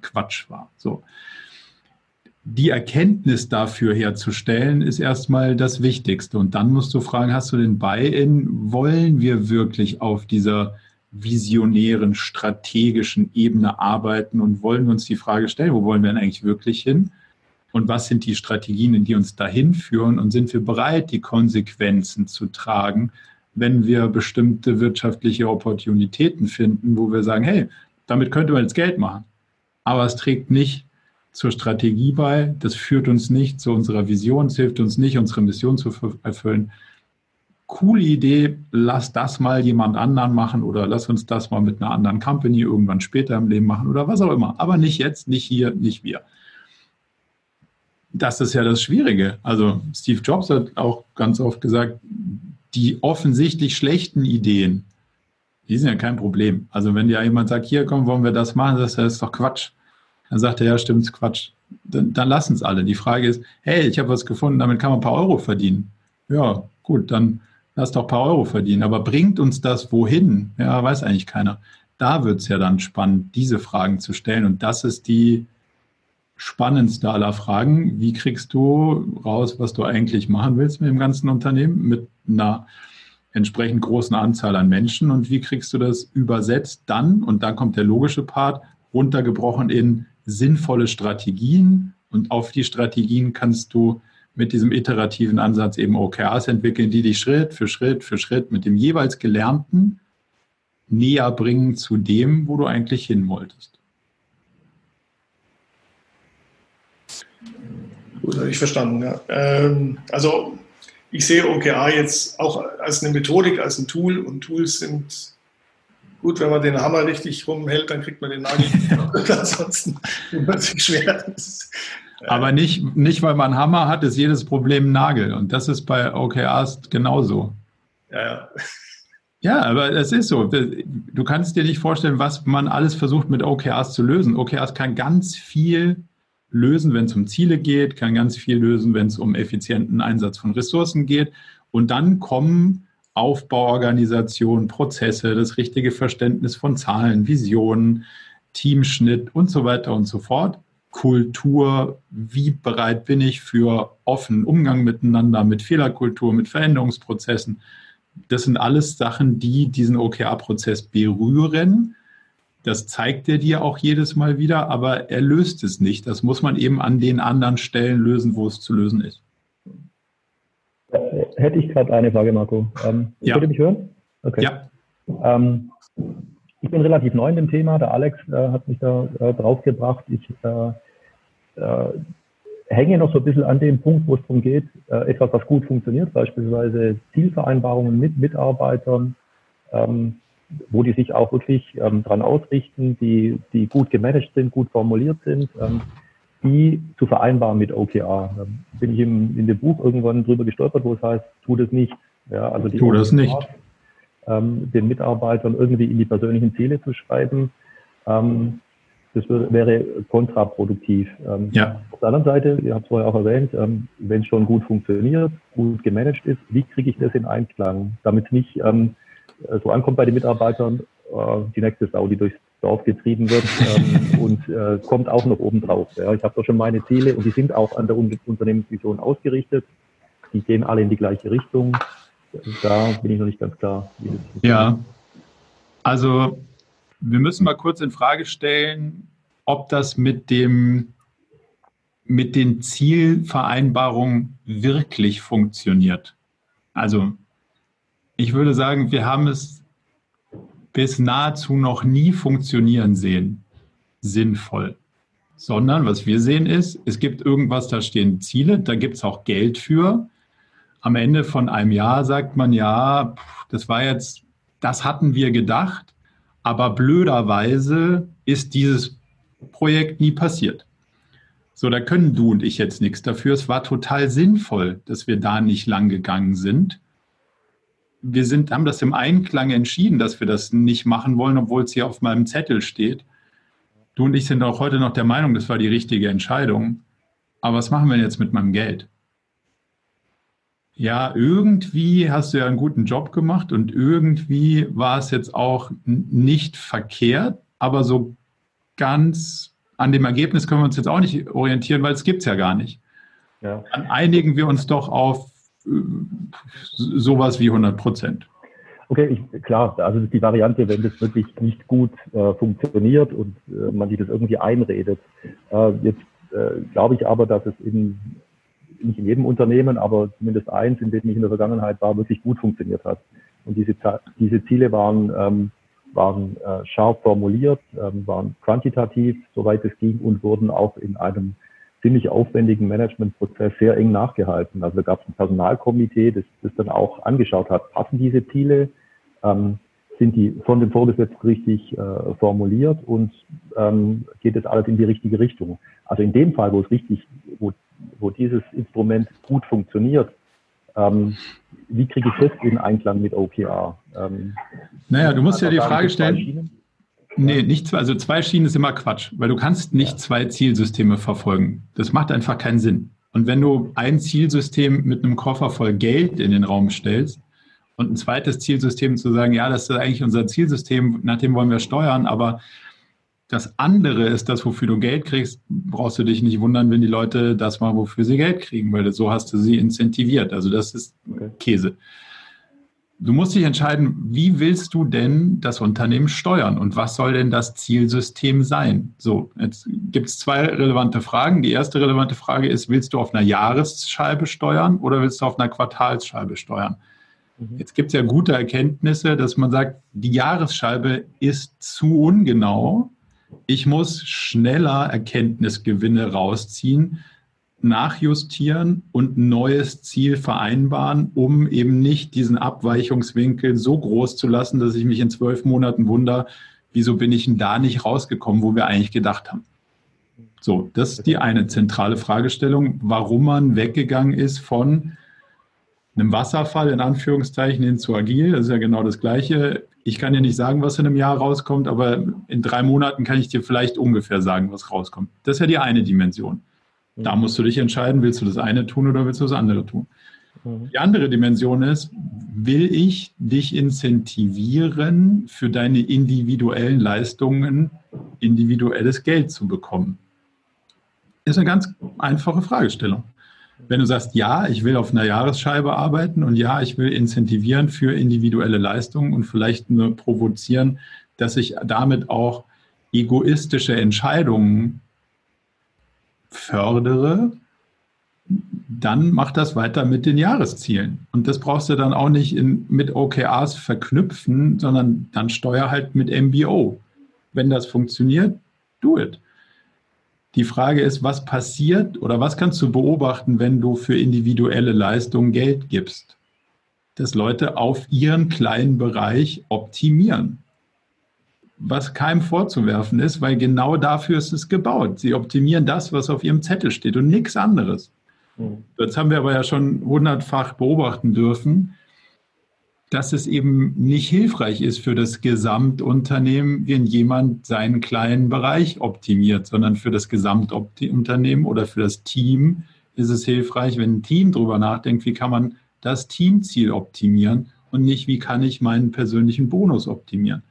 Quatsch war. So. Die Erkenntnis dafür herzustellen, ist erstmal das Wichtigste. Und dann musst du fragen, hast du den Buy-in? Wollen wir wirklich auf dieser visionären, strategischen Ebene arbeiten und wollen uns die Frage stellen, wo wollen wir denn eigentlich wirklich hin? und was sind die Strategien, die uns dahin führen und sind wir bereit, die Konsequenzen zu tragen, wenn wir bestimmte wirtschaftliche Opportunitäten finden, wo wir sagen, hey, damit könnte man jetzt Geld machen. Aber es trägt nicht zur Strategie bei, das führt uns nicht zu unserer Vision, es hilft uns nicht, unsere Mission zu erfüllen. Coole Idee, lass das mal jemand anderen machen oder lass uns das mal mit einer anderen Company irgendwann später im Leben machen oder was auch immer. Aber nicht jetzt, nicht hier, nicht wir das ist ja das Schwierige. Also Steve Jobs hat auch ganz oft gesagt, die offensichtlich schlechten Ideen, die sind ja kein Problem. Also wenn dir jemand sagt, hier komm, wollen wir das machen, das ist doch Quatsch. Dann sagt er, ja, stimmt, ist Quatsch. Dann, dann lassen es alle. Die Frage ist, hey, ich habe was gefunden, damit kann man ein paar Euro verdienen. Ja, gut, dann lass doch ein paar Euro verdienen. Aber bringt uns das wohin? Ja, weiß eigentlich keiner. Da wird es ja dann spannend, diese Fragen zu stellen. Und das ist die, spannendste aller Fragen. Wie kriegst du raus, was du eigentlich machen willst mit dem ganzen Unternehmen, mit einer entsprechend großen Anzahl an Menschen und wie kriegst du das übersetzt dann, und dann kommt der logische Part, runtergebrochen in sinnvolle Strategien und auf die Strategien kannst du mit diesem iterativen Ansatz eben OKRs entwickeln, die dich Schritt für Schritt für Schritt mit dem jeweils Gelernten näher bringen zu dem, wo du eigentlich hin wolltest. Gut, habe ich verstanden. Ja. Ähm, also ich sehe OKR jetzt auch als eine Methodik, als ein Tool und Tools sind gut, wenn man den Hammer richtig rumhält, dann kriegt man den Nagel. Ansonsten wird sich schwer. Äh, Aber nicht, nicht, weil man Hammer hat, ist jedes Problem ein Nagel. Und das ist bei OKRs genauso. Ja, ja. Ja, aber es ist so. Du kannst dir nicht vorstellen, was man alles versucht mit OKRs zu lösen. OKRs kann ganz viel lösen, wenn es um Ziele geht, kann ganz viel lösen, wenn es um effizienten Einsatz von Ressourcen geht. Und dann kommen Aufbauorganisation, Prozesse, das richtige Verständnis von Zahlen, Visionen, Teamschnitt und so weiter und so fort. Kultur, wie bereit bin ich für offenen Umgang miteinander, mit Fehlerkultur, mit Veränderungsprozessen. Das sind alles Sachen, die diesen OKR-Prozess berühren das zeigt er dir auch jedes Mal wieder, aber er löst es nicht. Das muss man eben an den anderen Stellen lösen, wo es zu lösen ist. Hätte ich gerade eine Frage, Marco. Ähm, ja. Könnt ihr mich hören? Okay. Ja. Ähm, ich bin relativ neu in dem Thema. Der Alex äh, hat mich da äh, draufgebracht. Ich äh, äh, hänge noch so ein bisschen an dem Punkt, wo es darum geht, äh, etwas, was gut funktioniert, beispielsweise Zielvereinbarungen mit Mitarbeitern, ähm, wo die sich auch wirklich ähm, dran ausrichten, die, die gut gemanagt sind, gut formuliert sind, ähm, die zu vereinbaren mit OKR. Da bin ich im, in dem Buch irgendwann drüber gestolpert, wo es heißt, tu das nicht. Ja, also die tu das OKR, nicht. Ähm, den Mitarbeitern irgendwie in die persönlichen Ziele zu schreiben. Ähm, das wäre kontraproduktiv. Ähm, ja. Auf der anderen Seite, ihr habt es vorher auch erwähnt, ähm, wenn es schon gut funktioniert, gut gemanagt ist, wie kriege ich das in Einklang, damit es nicht ähm, so ankommt bei den Mitarbeitern, äh, die nächste Sau, die durchs Dorf getrieben wird ähm, und äh, kommt auch noch oben drauf. Ja. Ich habe da schon meine Ziele und die sind auch an der Unternehmensvision ausgerichtet. Die gehen alle in die gleiche Richtung. Da bin ich noch nicht ganz klar. Wie das ja, also wir müssen mal kurz in Frage stellen, ob das mit dem mit den Zielvereinbarungen wirklich funktioniert. Also ich würde sagen, wir haben es bis nahezu noch nie funktionieren sehen, sinnvoll. Sondern was wir sehen ist, es gibt irgendwas, da stehen Ziele, da gibt es auch Geld für. Am Ende von einem Jahr sagt man, ja, das war jetzt, das hatten wir gedacht aber blöderweise ist dieses Projekt nie passiert. So, da können du und ich jetzt nichts dafür. Es war total sinnvoll, dass wir da nicht lang gegangen sind. Wir sind, haben das im Einklang entschieden, dass wir das nicht machen wollen, obwohl es hier auf meinem Zettel steht. Du und ich sind auch heute noch der Meinung, das war die richtige Entscheidung. Aber was machen wir jetzt mit meinem Geld? ja, irgendwie hast du ja einen guten Job gemacht und irgendwie war es jetzt auch nicht verkehrt, aber so ganz an dem Ergebnis können wir uns jetzt auch nicht orientieren, weil es gibt es ja gar nicht. Ja. Dann einigen wir uns doch auf sowas wie 100 Prozent. Okay, ich, klar, also die Variante, wenn das wirklich nicht gut äh, funktioniert und äh, man sich das irgendwie einredet. Äh, jetzt äh, glaube ich aber, dass es in nicht in jedem Unternehmen, aber zumindest eins, in dem ich in der Vergangenheit war, wirklich gut funktioniert hat. Und diese, diese Ziele waren, ähm, waren äh, scharf formuliert, ähm, waren quantitativ, soweit es ging, und wurden auch in einem ziemlich aufwendigen Managementprozess sehr eng nachgehalten. Also da gab es ein Personalkomitee, das, das dann auch angeschaut hat, passen diese Ziele, ähm, sind die von dem Vorgesetzten richtig äh, formuliert und ähm, geht das alles in die richtige Richtung. Also in dem Fall, wo es richtig, wo wo dieses Instrument gut funktioniert, ähm, wie kriege ich das in Einklang mit OKR? Ähm, naja, du musst ja die Frage stellen. Nee, nicht zwei, also zwei Schienen ist immer Quatsch, weil du kannst nicht ja. zwei Zielsysteme verfolgen. Das macht einfach keinen Sinn. Und wenn du ein Zielsystem mit einem Koffer voll Geld in den Raum stellst und ein zweites Zielsystem zu sagen, ja, das ist eigentlich unser Zielsystem, nach dem wollen wir steuern, aber das andere ist das, wofür du Geld kriegst, brauchst du dich nicht wundern, wenn die Leute das machen, wofür sie Geld kriegen, weil so hast du sie incentiviert. Also das ist Käse. Du musst dich entscheiden, wie willst du denn das Unternehmen steuern und was soll denn das Zielsystem sein? So, jetzt gibt es zwei relevante Fragen. Die erste relevante Frage ist, willst du auf einer Jahresscheibe steuern oder willst du auf einer Quartalsscheibe steuern? Mhm. Jetzt gibt es ja gute Erkenntnisse, dass man sagt, die Jahresscheibe ist zu ungenau ich muss schneller Erkenntnisgewinne rausziehen, nachjustieren und ein neues Ziel vereinbaren, um eben nicht diesen Abweichungswinkel so groß zu lassen, dass ich mich in zwölf Monaten wundere, wieso bin ich denn da nicht rausgekommen, wo wir eigentlich gedacht haben. So, das ist die eine zentrale Fragestellung, warum man weggegangen ist von einem Wasserfall in Anführungszeichen hin zu agil. Das ist ja genau das Gleiche ich kann dir nicht sagen, was in einem Jahr rauskommt, aber in drei Monaten kann ich dir vielleicht ungefähr sagen, was rauskommt. Das ist ja die eine Dimension. Da mhm. musst du dich entscheiden, willst du das eine tun oder willst du das andere tun. Mhm. Die andere Dimension ist, will ich dich incentivieren, für deine individuellen Leistungen individuelles Geld zu bekommen? Das ist eine ganz einfache Fragestellung. Wenn du sagst, ja, ich will auf einer Jahresscheibe arbeiten und ja, ich will incentivieren für individuelle Leistungen und vielleicht nur provozieren, dass ich damit auch egoistische Entscheidungen fördere, dann mach das weiter mit den Jahreszielen. Und das brauchst du dann auch nicht in, mit OKRs verknüpfen, sondern dann steuer halt mit MBO. Wenn das funktioniert, do it. Die Frage ist, was passiert oder was kannst du beobachten, wenn du für individuelle Leistungen Geld gibst? Dass Leute auf ihren kleinen Bereich optimieren. Was keinem vorzuwerfen ist, weil genau dafür ist es gebaut. Sie optimieren das, was auf ihrem Zettel steht und nichts anderes. Mhm. Das haben wir aber ja schon hundertfach beobachten dürfen, dass es eben nicht hilfreich ist für das Gesamtunternehmen, wenn jemand seinen kleinen Bereich optimiert, sondern für das Gesamtunternehmen oder für das Team ist es hilfreich, wenn ein Team darüber nachdenkt, wie kann man das Teamziel optimieren und nicht, wie kann ich meinen persönlichen Bonus optimieren.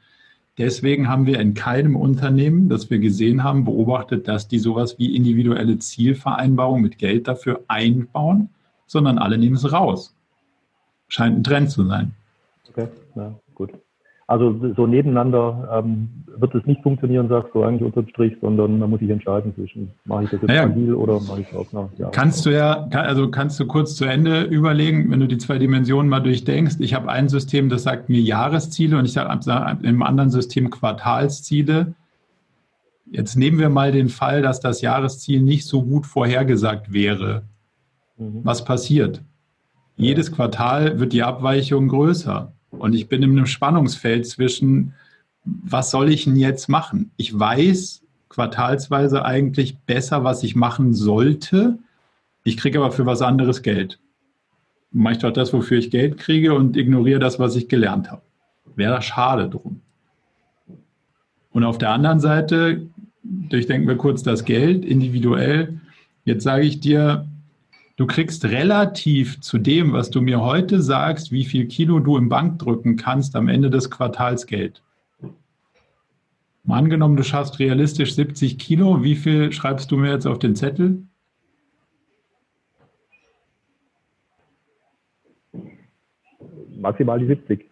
Deswegen haben wir in keinem Unternehmen, das wir gesehen haben, beobachtet, dass die sowas wie individuelle Zielvereinbarung mit Geld dafür einbauen, sondern alle nehmen es raus. Scheint ein Trend zu sein. Okay, ja, gut. Also so nebeneinander ähm, wird es nicht funktionieren, sagst du eigentlich unterm Strich, sondern man muss sich entscheiden zwischen, mache ich das jetzt naja, agil oder mache ich es auf einer ja. Kannst du ja, also kannst du kurz zu Ende überlegen, wenn du die zwei Dimensionen mal durchdenkst. Ich habe ein System, das sagt mir Jahresziele und ich sage im anderen System Quartalsziele. Jetzt nehmen wir mal den Fall, dass das Jahresziel nicht so gut vorhergesagt wäre. Mhm. Was passiert? Jedes Quartal wird die Abweichung größer. Und ich bin in einem Spannungsfeld zwischen, was soll ich denn jetzt machen? Ich weiß quartalsweise eigentlich besser, was ich machen sollte. Ich kriege aber für was anderes Geld. Mache ich doch das, wofür ich Geld kriege und ignoriere das, was ich gelernt habe. Wäre schade drum. Und auf der anderen Seite durchdenken wir kurz das Geld individuell. Jetzt sage ich dir, Du kriegst relativ zu dem, was du mir heute sagst, wie viel Kilo du im Bank drücken kannst, am Ende des Quartals Geld. Mal angenommen, du schaffst realistisch 70 Kilo, wie viel schreibst du mir jetzt auf den Zettel? Maximal die 70.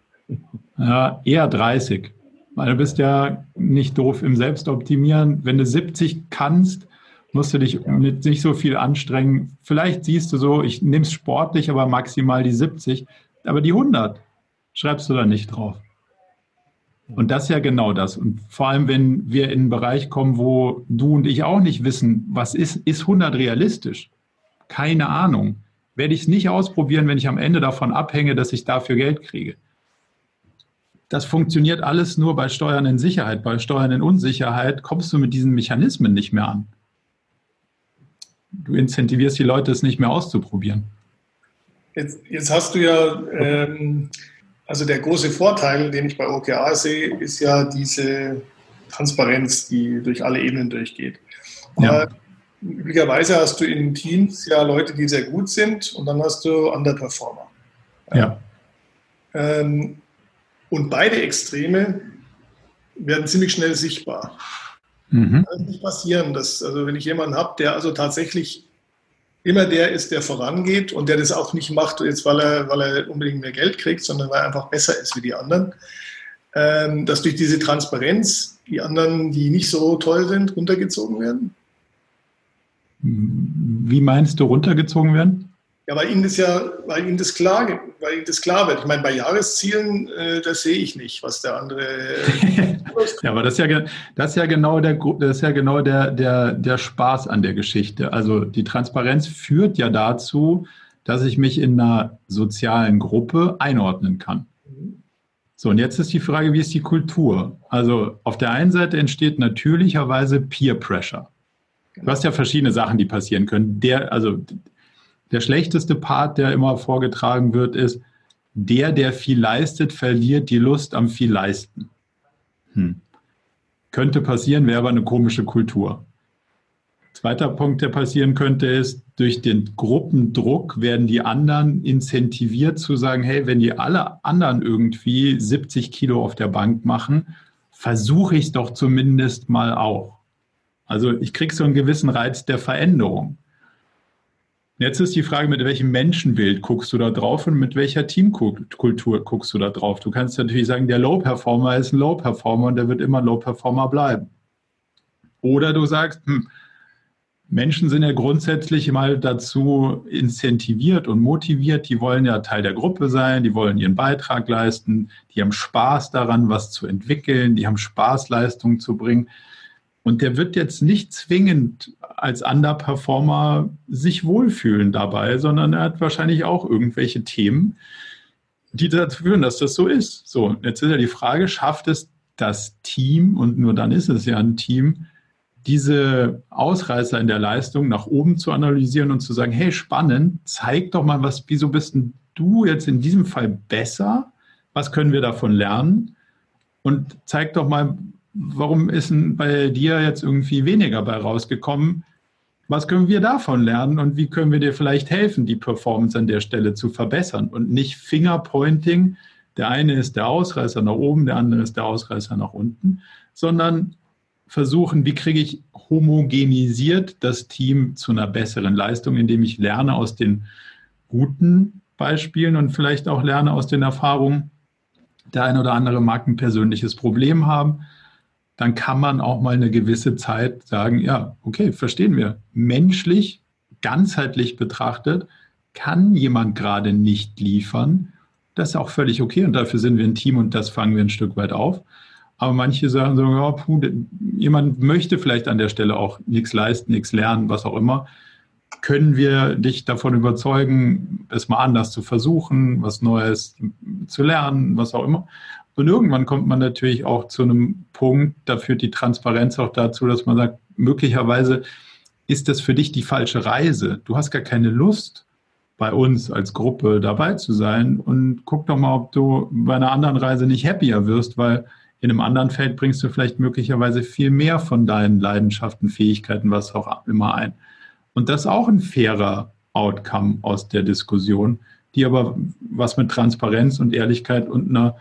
Ja, eher 30. Weil du bist ja nicht doof im Selbstoptimieren. Wenn du 70 kannst, musst du dich mit nicht so viel anstrengen. Vielleicht siehst du so, ich nehme es sportlich, aber maximal die 70, aber die 100 schreibst du da nicht drauf. Und das ist ja genau das. Und vor allem, wenn wir in einen Bereich kommen, wo du und ich auch nicht wissen, was ist, ist 100 realistisch? Keine Ahnung. Werde ich es nicht ausprobieren, wenn ich am Ende davon abhänge, dass ich dafür Geld kriege. Das funktioniert alles nur bei Steuern in Sicherheit. Bei Steuern in Unsicherheit kommst du mit diesen Mechanismen nicht mehr an du incentivierst die Leute, es nicht mehr auszuprobieren. Jetzt, jetzt hast du ja, ähm, also der große Vorteil, den ich bei OKR sehe, ist ja diese Transparenz, die durch alle Ebenen durchgeht. Ja. üblicherweise hast du in Teams ja Leute, die sehr gut sind und dann hast du Underperformer. Ja. Ähm, und beide Extreme werden ziemlich schnell sichtbar. Mhm. Kann nicht passieren. Dass, also wenn ich jemanden habe, der also tatsächlich immer der ist, der vorangeht und der das auch nicht macht, jetzt weil er, weil er unbedingt mehr Geld kriegt, sondern weil er einfach besser ist wie die anderen, ähm, dass durch diese Transparenz die anderen, die nicht so toll sind, runtergezogen werden? Wie meinst du runtergezogen werden? Ja, weil Ihnen das ja, weil Ihnen das klar, weil Ihnen das klar wird. Ich meine, bei Jahreszielen, äh, das sehe ich nicht, was der andere. Ja, aber das ist ja, das ist ja genau der, das ist ja genau der, der, der Spaß an der Geschichte. Also die Transparenz führt ja dazu, dass ich mich in einer sozialen Gruppe einordnen kann. So, und jetzt ist die Frage, wie ist die Kultur? Also auf der einen Seite entsteht natürlicherweise Peer Pressure. Du hast ja verschiedene Sachen, die passieren können. Der, also der schlechteste Part, der immer vorgetragen wird, ist, der, der viel leistet, verliert die Lust am viel leisten. Hm. Könnte passieren, wäre aber eine komische Kultur. Zweiter Punkt, der passieren könnte, ist, durch den Gruppendruck werden die anderen incentiviert zu sagen, hey, wenn die alle anderen irgendwie 70 Kilo auf der Bank machen, versuche ich es doch zumindest mal auch. Also ich kriege so einen gewissen Reiz der Veränderung. Jetzt ist die Frage, mit welchem Menschenbild guckst du da drauf und mit welcher Teamkultur guckst du da drauf? Du kannst natürlich sagen, der Low-Performer ist ein Low-Performer und der wird immer Low-Performer bleiben. Oder du sagst, hm, Menschen sind ja grundsätzlich mal dazu incentiviert und motiviert. Die wollen ja Teil der Gruppe sein, die wollen ihren Beitrag leisten, die haben Spaß daran, was zu entwickeln, die haben Spaß, Leistungen zu bringen. Und der wird jetzt nicht zwingend als Underperformer sich wohlfühlen dabei, sondern er hat wahrscheinlich auch irgendwelche Themen, die dazu führen, dass das so ist. So, jetzt ist ja die Frage, schafft es das Team, und nur dann ist es ja ein Team, diese Ausreißer in der Leistung nach oben zu analysieren und zu sagen, hey, spannend, zeig doch mal, was, wieso bist denn du jetzt in diesem Fall besser? Was können wir davon lernen? Und zeig doch mal, warum ist denn bei dir jetzt irgendwie weniger bei rausgekommen? Was können wir davon lernen und wie können wir dir vielleicht helfen, die Performance an der Stelle zu verbessern und nicht Fingerpointing, der eine ist der Ausreißer nach oben, der andere ist der Ausreißer nach unten, sondern versuchen, wie kriege ich homogenisiert das Team zu einer besseren Leistung, indem ich lerne aus den guten Beispielen und vielleicht auch lerne aus den Erfahrungen. Der eine oder andere mag ein persönliches Problem haben. Dann kann man auch mal eine gewisse Zeit sagen, ja, okay, verstehen wir. Menschlich, ganzheitlich betrachtet, kann jemand gerade nicht liefern. Das ist auch völlig okay und dafür sind wir ein Team und das fangen wir ein Stück weit auf. Aber manche sagen so, ja, puh, jemand möchte vielleicht an der Stelle auch nichts leisten, nichts lernen, was auch immer. Können wir dich davon überzeugen, es mal anders zu versuchen, was Neues zu lernen, was auch immer? Und irgendwann kommt man natürlich auch zu einem Punkt, da führt die Transparenz auch dazu, dass man sagt, möglicherweise ist das für dich die falsche Reise. Du hast gar keine Lust, bei uns als Gruppe dabei zu sein und guck doch mal, ob du bei einer anderen Reise nicht happier wirst, weil in einem anderen Feld bringst du vielleicht möglicherweise viel mehr von deinen Leidenschaften, Fähigkeiten, was auch immer ein. Und das ist auch ein fairer Outcome aus der Diskussion, die aber was mit Transparenz und Ehrlichkeit und einer,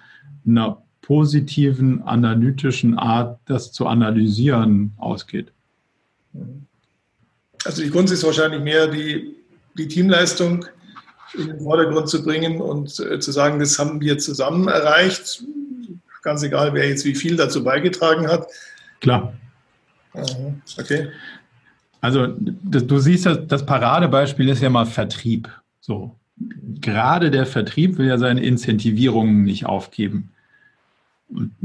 einer positiven, analytischen Art, das zu analysieren, ausgeht. Also die Kunst ist wahrscheinlich mehr die, die Teamleistung in den Vordergrund zu bringen und äh, zu sagen, das haben wir zusammen erreicht ganz egal, wer jetzt wie viel dazu beigetragen hat. Klar. Okay. Also du siehst, das Paradebeispiel ist ja mal Vertrieb. So. Gerade der Vertrieb will ja seine Incentivierungen nicht aufgeben.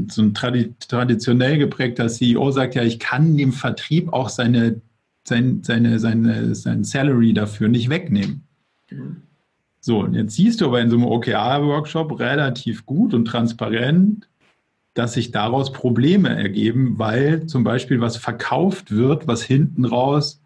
So ein traditionell geprägter CEO sagt ja, ich kann dem Vertrieb auch seine, seine, seine, seine, sein Salary dafür nicht wegnehmen. So, und jetzt siehst du aber in so einem OKR-Workshop relativ gut und transparent, dass sich daraus Probleme ergeben, weil zum Beispiel was verkauft wird, was hinten raus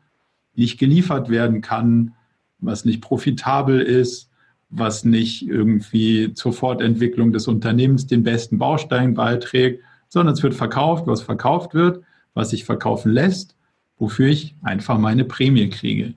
nicht geliefert werden kann, was nicht profitabel ist, was nicht irgendwie zur Fortentwicklung des Unternehmens den besten Baustein beiträgt, sondern es wird verkauft, was verkauft wird, was sich verkaufen lässt, wofür ich einfach meine Prämie kriege.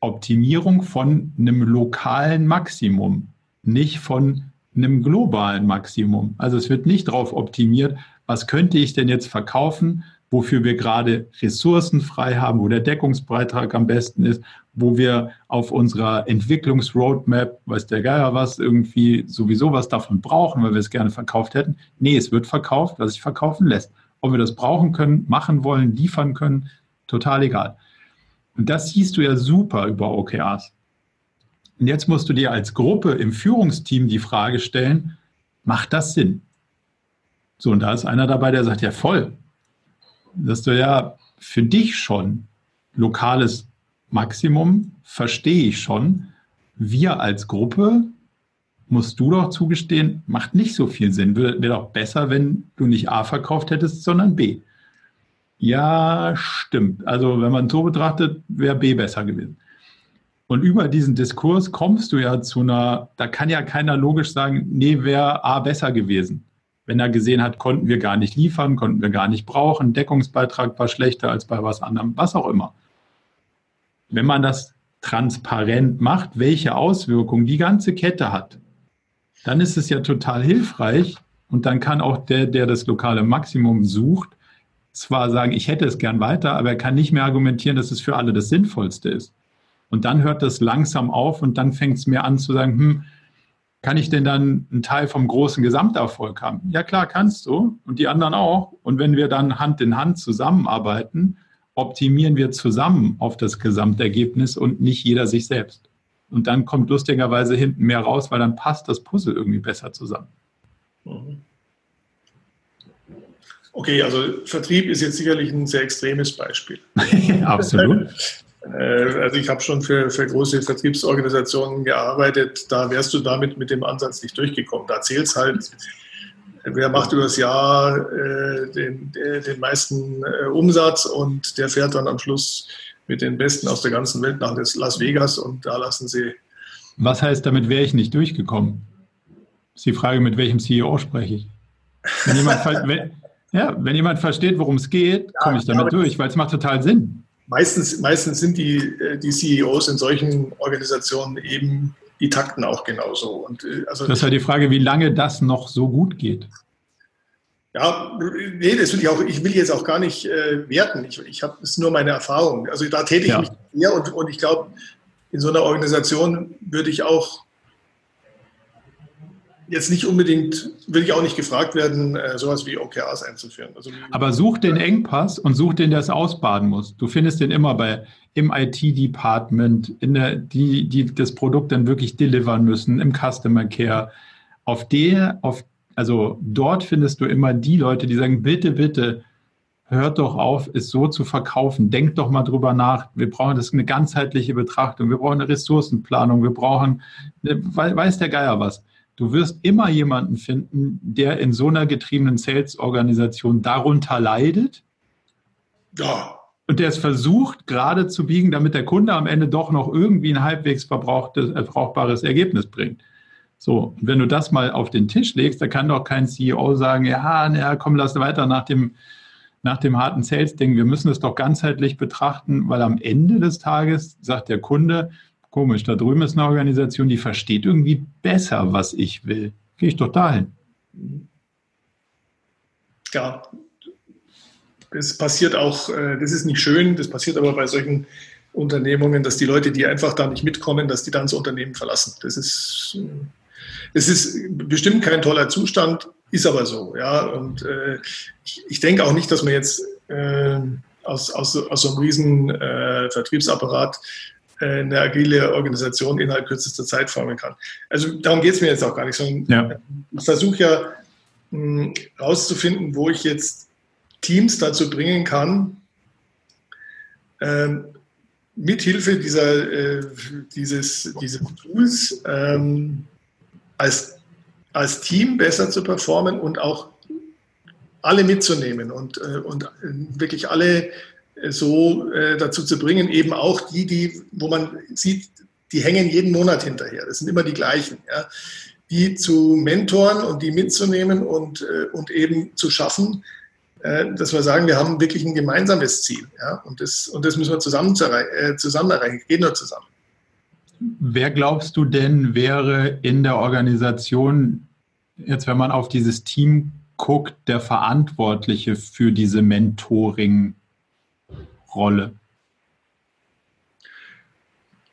Optimierung von einem lokalen Maximum, nicht von einem globalen Maximum. Also es wird nicht darauf optimiert, was könnte ich denn jetzt verkaufen, wofür wir gerade Ressourcen frei haben, wo der Deckungsbeitrag am besten ist, wo wir auf unserer Entwicklungsroadmap, weiß der Geier was, irgendwie sowieso was davon brauchen, weil wir es gerne verkauft hätten. Nee, es wird verkauft, was sich verkaufen lässt. Ob wir das brauchen können, machen wollen, liefern können, total egal. Und das siehst du ja super über OKRs. Und jetzt musst du dir als Gruppe im Führungsteam die Frage stellen, macht das Sinn? So, und da ist einer dabei, der sagt, ja voll. Dass du ja für dich schon lokales Maximum, verstehe ich schon. Wir als Gruppe, musst du doch zugestehen, macht nicht so viel Sinn. Wäre doch besser, wenn du nicht A verkauft hättest, sondern B. Ja, stimmt. Also wenn man so betrachtet, wäre B besser gewesen. Und über diesen Diskurs kommst du ja zu einer, da kann ja keiner logisch sagen, nee, wäre A besser gewesen. Wenn er gesehen hat, konnten wir gar nicht liefern, konnten wir gar nicht brauchen, Deckungsbeitrag war schlechter als bei was anderem, was auch immer. Wenn man das transparent macht, welche Auswirkungen die ganze Kette hat, dann ist es ja total hilfreich und dann kann auch der, der das lokale Maximum sucht, zwar sagen, ich hätte es gern weiter, aber er kann nicht mehr argumentieren, dass es für alle das Sinnvollste ist. Und dann hört das langsam auf und dann fängt es mir an zu sagen, hm, kann ich denn dann einen Teil vom großen Gesamterfolg haben? Ja klar, kannst du und die anderen auch. Und wenn wir dann Hand in Hand zusammenarbeiten optimieren wir zusammen auf das Gesamtergebnis und nicht jeder sich selbst. Und dann kommt lustigerweise hinten mehr raus, weil dann passt das Puzzle irgendwie besser zusammen. Okay, also Vertrieb ist jetzt sicherlich ein sehr extremes Beispiel. Absolut. Äh, also ich habe schon für, für große Vertriebsorganisationen gearbeitet, da wärst du damit mit dem Ansatz nicht durchgekommen. Da zählt es halt, wer macht über das Jahr äh, den, den meisten äh, Umsatz und der fährt dann am Schluss mit den Besten aus der ganzen Welt nach Las Vegas und da lassen sie. Was heißt, damit wäre ich nicht durchgekommen? Ist die Frage, mit welchem CEO spreche ich? Wenn jemand, wenn, ja, wenn jemand versteht, worum es geht, komme ich damit durch, weil es macht total Sinn. Meistens, meistens sind die, äh, die CEOs in solchen Organisationen eben die Takten auch genauso. Und, äh, also das ist ja die Frage, wie lange das noch so gut geht. Ja, nee, das will ich auch, ich will jetzt auch gar nicht äh, werten. Ich, ich habe, es ist nur meine Erfahrung. Also da täte ich ja. mich sehr und, und ich glaube, in so einer Organisation würde ich auch jetzt nicht unbedingt, will ich auch nicht gefragt werden, äh, sowas wie OKRs einzuführen. Also, Aber such den Engpass und such den, der es ausbaden muss. Du findest den immer bei im IT-Department, die, die das Produkt dann wirklich delivern müssen, im Customer Care. Auf der, auf, also dort findest du immer die Leute, die sagen, bitte, bitte, hört doch auf, es so zu verkaufen. Denkt doch mal drüber nach. Wir brauchen das eine ganzheitliche Betrachtung. Wir brauchen eine Ressourcenplanung. Wir brauchen, weiß der Geier was. Du wirst immer jemanden finden, der in so einer getriebenen Sales-Organisation darunter leidet. Ja. Und der es versucht, gerade zu biegen, damit der Kunde am Ende doch noch irgendwie ein halbwegs verbrauchtes, äh, brauchbares Ergebnis bringt. So, und wenn du das mal auf den Tisch legst, da kann doch kein CEO sagen, ja, na, komm, lass weiter nach dem, nach dem harten Sales-Ding. Wir müssen es doch ganzheitlich betrachten, weil am Ende des Tages sagt der Kunde, Komisch, da drüben ist eine Organisation, die versteht irgendwie besser, was ich will. Gehe ich doch dahin. Ja, das passiert auch, äh, das ist nicht schön, das passiert aber bei solchen Unternehmungen, dass die Leute, die einfach da nicht mitkommen, dass die dann das Unternehmen verlassen. Das ist, das ist bestimmt kein toller Zustand, ist aber so. Ja? Und äh, ich, ich denke auch nicht, dass man jetzt äh, aus, aus, aus so einem riesen äh, Vertriebsapparat äh, eine agile Organisation innerhalb kürzester Zeit formen kann. Also darum geht es mir jetzt auch gar nicht, sondern ja. ich versuche ja herauszufinden, wo ich jetzt Teams dazu bringen kann, ähm, mithilfe dieser, äh, dieses, dieses Tools ähm, als, als Team besser zu performen und auch alle mitzunehmen und, äh, und wirklich alle so äh, dazu zu bringen, eben auch die, die, wo man sieht, die hängen jeden Monat hinterher. Das sind immer die gleichen. Ja. Die zu mentoren und die mitzunehmen und, äh, und eben zu schaffen, äh, dass wir sagen, wir haben wirklich ein gemeinsames Ziel. Ja. Und, das, und das müssen wir zusammen, äh, zusammen erreichen. Geht nur zusammen. Wer glaubst du denn wäre in der Organisation, jetzt wenn man auf dieses Team guckt, der Verantwortliche für diese Mentoring- Rolle?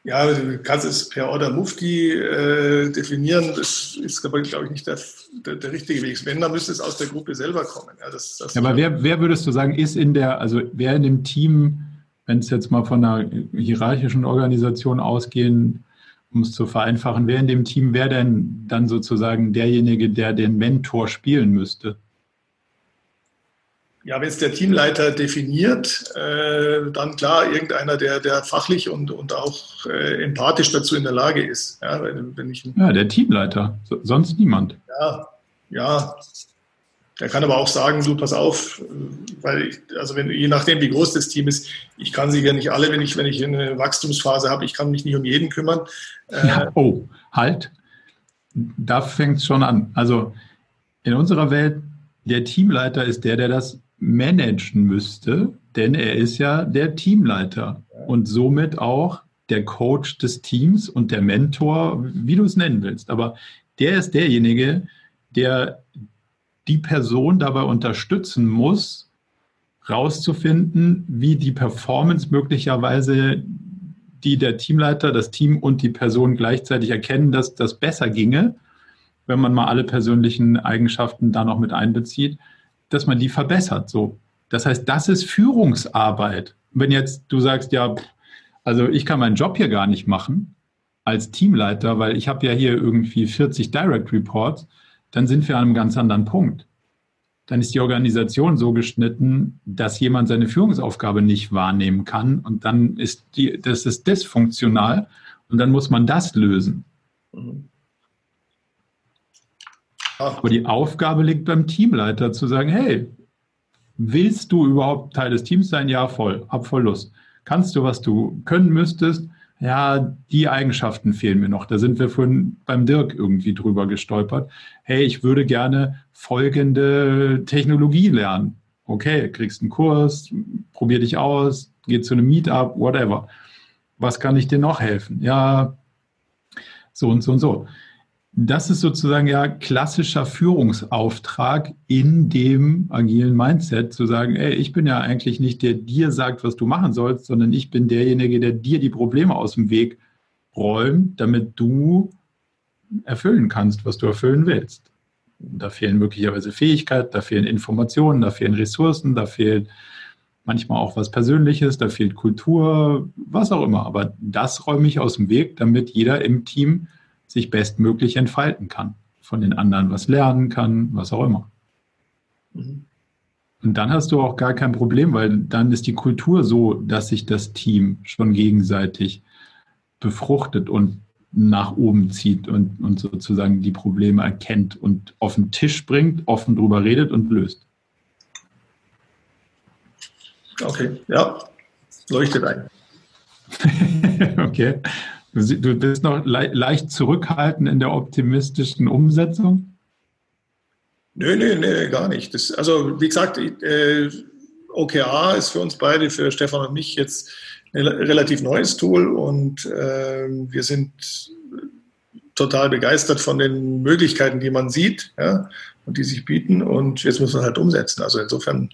Ja, du kannst es per Order Mufti äh, definieren. Das ist aber, glaube ich, nicht der, der, der, richtige Weg. Wenn, dann müsste es aus der Gruppe selber kommen. Ja, das, das ja aber wer, wer würdest du sagen, ist in der, also wer in dem Team, wenn es jetzt mal von einer hierarchischen Organisation ausgehen, um es zu vereinfachen, wer in dem Team wäre denn dann sozusagen derjenige, der den Mentor spielen müsste? Ja, wenn es der Teamleiter definiert, äh, dann klar irgendeiner, der, der fachlich und, und auch äh, empathisch dazu in der Lage ist. Ja, wenn, wenn ich, ja der Teamleiter, sonst niemand. Ja, ja. Er kann aber auch sagen, du pass auf, weil ich, also wenn, je nachdem, wie groß das Team ist, ich kann sie ja nicht alle, wenn ich, wenn ich eine Wachstumsphase habe, ich kann mich nicht um jeden kümmern. Äh, ja, oh, halt. Da fängt es schon an. Also in unserer Welt, der Teamleiter ist der, der das managen müsste, denn er ist ja der Teamleiter und somit auch der Coach des Teams und der Mentor, wie du es nennen willst. Aber der ist derjenige, der die Person dabei unterstützen muss, rauszufinden, wie die Performance möglicherweise, die der Teamleiter, das Team und die Person gleichzeitig erkennen, dass das besser ginge, wenn man mal alle persönlichen Eigenschaften da noch mit einbezieht dass man die verbessert. So. Das heißt, das ist Führungsarbeit. wenn jetzt du sagst, ja, also ich kann meinen Job hier gar nicht machen als Teamleiter, weil ich habe ja hier irgendwie 40 Direct Reports, dann sind wir an einem ganz anderen Punkt. Dann ist die Organisation so geschnitten, dass jemand seine Führungsaufgabe nicht wahrnehmen kann und dann ist die, das ist dysfunktional und dann muss man das lösen. Mhm. Aber die Aufgabe liegt beim Teamleiter zu sagen, hey, willst du überhaupt Teil des Teams sein? Ja, voll, hab voll Lust. Kannst du, was du können müsstest? Ja, die Eigenschaften fehlen mir noch. Da sind wir vorhin beim Dirk irgendwie drüber gestolpert. Hey, ich würde gerne folgende Technologie lernen. Okay, kriegst einen Kurs, probier dich aus, geh zu einem Meetup, whatever. Was kann ich dir noch helfen? Ja, so und so und so. Das ist sozusagen ja klassischer Führungsauftrag in dem agilen Mindset, zu sagen, ey, ich bin ja eigentlich nicht der dir sagt, was du machen sollst, sondern ich bin derjenige, der dir die Probleme aus dem Weg räumt, damit du erfüllen kannst, was du erfüllen willst. Da fehlen möglicherweise Fähigkeiten, da fehlen Informationen, da fehlen Ressourcen, da fehlt manchmal auch was Persönliches, da fehlt Kultur, was auch immer. Aber das räume ich aus dem Weg, damit jeder im Team sich bestmöglich entfalten kann, von den anderen was lernen kann, was auch immer. Mhm. Und dann hast du auch gar kein Problem, weil dann ist die Kultur so, dass sich das Team schon gegenseitig befruchtet und nach oben zieht und, und sozusagen die Probleme erkennt und auf den Tisch bringt, offen drüber redet und löst. Okay, ja, leuchtet ein. okay. Du bist noch le leicht zurückhaltend in der optimistischen Umsetzung? Nö, nö, nö, gar nicht. Das, also, wie gesagt, äh, OKR ist für uns beide, für Stefan und mich jetzt ein relativ neues Tool und äh, wir sind total begeistert von den Möglichkeiten, die man sieht ja, und die sich bieten und jetzt müssen wir halt umsetzen. Also insofern,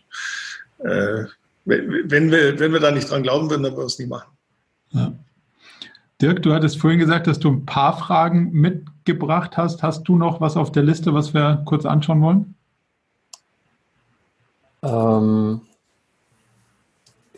äh, wenn, wir, wenn wir da nicht dran glauben würden, dann würden wir es nie machen. Ja. Dirk, du hattest vorhin gesagt, dass du ein paar Fragen mitgebracht hast. Hast du noch was auf der Liste, was wir kurz anschauen wollen? Ähm,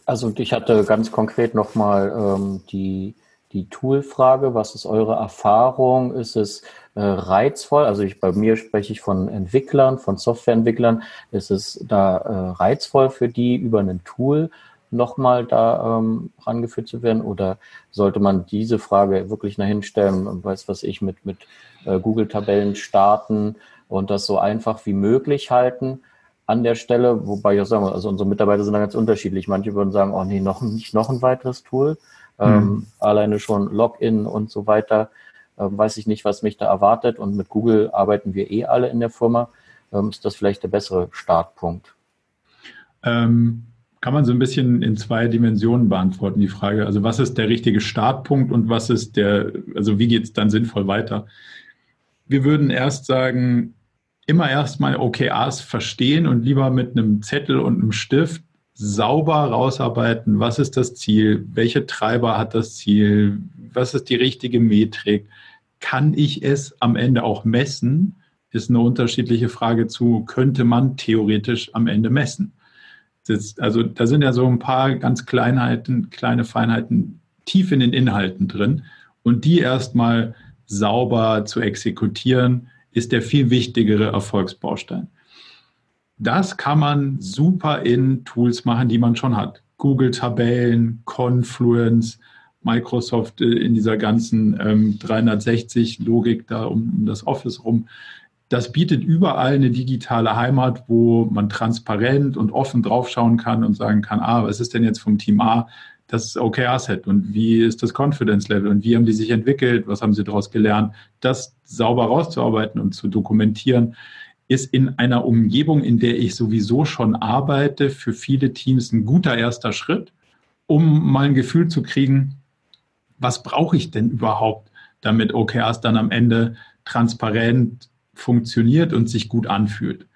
also ich hatte ganz konkret nochmal ähm, die, die Tool-Frage. Was ist eure Erfahrung? Ist es äh, reizvoll? Also ich, bei mir spreche ich von Entwicklern, von Softwareentwicklern. Ist es da äh, reizvoll für die, über ein Tool nochmal da ähm, rangeführt zu werden? Oder sollte man diese Frage wirklich nach hinstellen, weiß was ich, mit, mit äh, Google-Tabellen starten und das so einfach wie möglich halten an der Stelle? Wobei ich auch sagen, also unsere Mitarbeiter sind da ganz unterschiedlich. Manche würden sagen, oh nee, noch nicht noch ein weiteres Tool. Ähm, mhm. alleine schon Login und so weiter. Ähm, weiß ich nicht, was mich da erwartet. Und mit Google arbeiten wir eh alle in der Firma. Ähm, ist das vielleicht der bessere Startpunkt? Ähm, kann man so ein bisschen in zwei Dimensionen beantworten, die Frage. Also was ist der richtige Startpunkt und was ist der, also wie geht es dann sinnvoll weiter? Wir würden erst sagen, immer erstmal OKRs verstehen und lieber mit einem Zettel und einem Stift sauber rausarbeiten, was ist das Ziel, welche Treiber hat das Ziel, was ist die richtige Metrik, kann ich es am Ende auch messen, ist eine unterschiedliche Frage zu, könnte man theoretisch am Ende messen. Das, also da sind ja so ein paar ganz Kleinheiten, kleine Feinheiten tief in den Inhalten drin. Und die erstmal sauber zu exekutieren, ist der viel wichtigere Erfolgsbaustein. Das kann man super in Tools machen, die man schon hat. Google Tabellen, Confluence, Microsoft äh, in dieser ganzen ähm, 360-Logik da um, um das Office rum das bietet überall eine digitale Heimat, wo man transparent und offen draufschauen kann und sagen kann, ah, was ist denn jetzt vom Team A das OKR-Set und wie ist das Confidence-Level und wie haben die sich entwickelt, was haben sie daraus gelernt, das sauber rauszuarbeiten und zu dokumentieren, ist in einer Umgebung, in der ich sowieso schon arbeite, für viele Teams ein guter erster Schritt, um mal ein Gefühl zu kriegen, was brauche ich denn überhaupt, damit OKRs dann am Ende transparent funktioniert und sich gut anfühlt.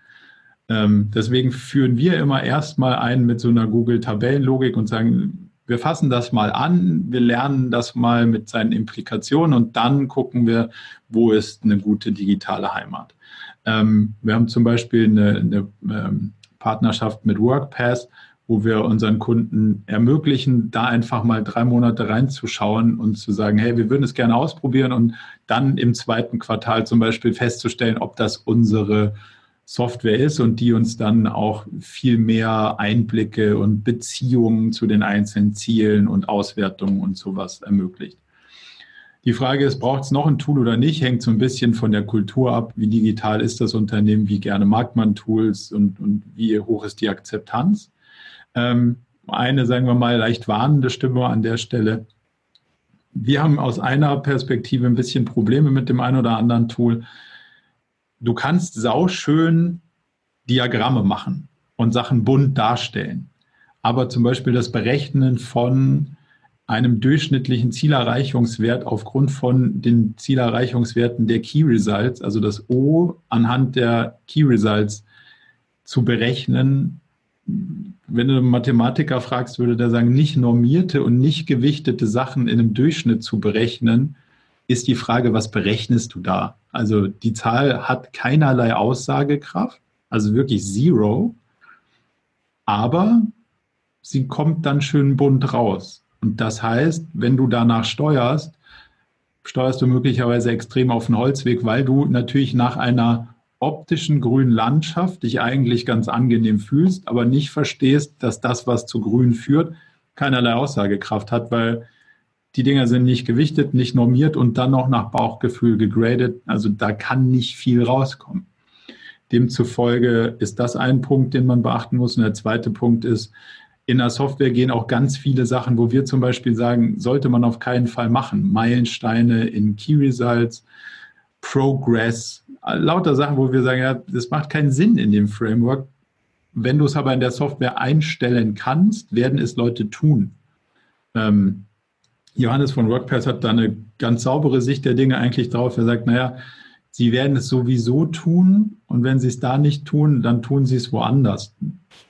Ähm, deswegen führen wir immer erstmal ein mit so einer Google-Tabellenlogik und sagen, wir fassen das mal an, wir lernen das mal mit seinen Implikationen und dann gucken wir, wo ist eine gute digitale Heimat. Ähm, wir haben zum Beispiel eine, eine ähm, Partnerschaft mit WorkPass, wo wir unseren Kunden ermöglichen, da einfach mal drei Monate reinzuschauen und zu sagen, hey, wir würden es gerne ausprobieren und dann im zweiten Quartal zum Beispiel festzustellen, ob das unsere Software ist und die uns dann auch viel mehr Einblicke und Beziehungen zu den einzelnen Zielen und Auswertungen und sowas ermöglicht. Die Frage ist, braucht es noch ein Tool oder nicht, hängt so ein bisschen von der Kultur ab. Wie digital ist das Unternehmen, wie gerne mag man Tools und, und wie hoch ist die Akzeptanz? Ähm, eine, sagen wir mal, leicht warnende Stimme an der Stelle. Wir haben aus einer Perspektive ein bisschen Probleme mit dem einen oder anderen Tool du kannst sauschön Diagramme machen und Sachen bunt darstellen. Aber zum Beispiel das Berechnen von einem durchschnittlichen Zielerreichungswert aufgrund von den Zielerreichungswerten der Key Results, also das O anhand der Key Results zu berechnen. Wenn du einen Mathematiker fragst, würde der sagen, nicht normierte und nicht gewichtete Sachen in einem Durchschnitt zu berechnen, ist die Frage, was berechnest du da? Also die Zahl hat keinerlei Aussagekraft, also wirklich zero, aber sie kommt dann schön bunt raus. Und das heißt, wenn du danach steuerst, steuerst du möglicherweise extrem auf den Holzweg, weil du natürlich nach einer optischen grünen Landschaft dich eigentlich ganz angenehm fühlst, aber nicht verstehst, dass das, was zu grün führt, keinerlei Aussagekraft hat, weil die Dinger sind nicht gewichtet, nicht normiert und dann noch nach Bauchgefühl gegradet. Also da kann nicht viel rauskommen. Demzufolge ist das ein Punkt, den man beachten muss. Und der zweite Punkt ist, in der Software gehen auch ganz viele Sachen, wo wir zum Beispiel sagen, sollte man auf keinen Fall machen. Meilensteine in Key Results, Progress, lauter Sachen, wo wir sagen, ja, das macht keinen Sinn in dem Framework. Wenn du es aber in der Software einstellen kannst, werden es Leute tun. Ähm, Johannes von WordPress hat da eine ganz saubere Sicht der Dinge eigentlich drauf. Er sagt, naja, sie werden es sowieso tun und wenn sie es da nicht tun, dann tun sie es woanders.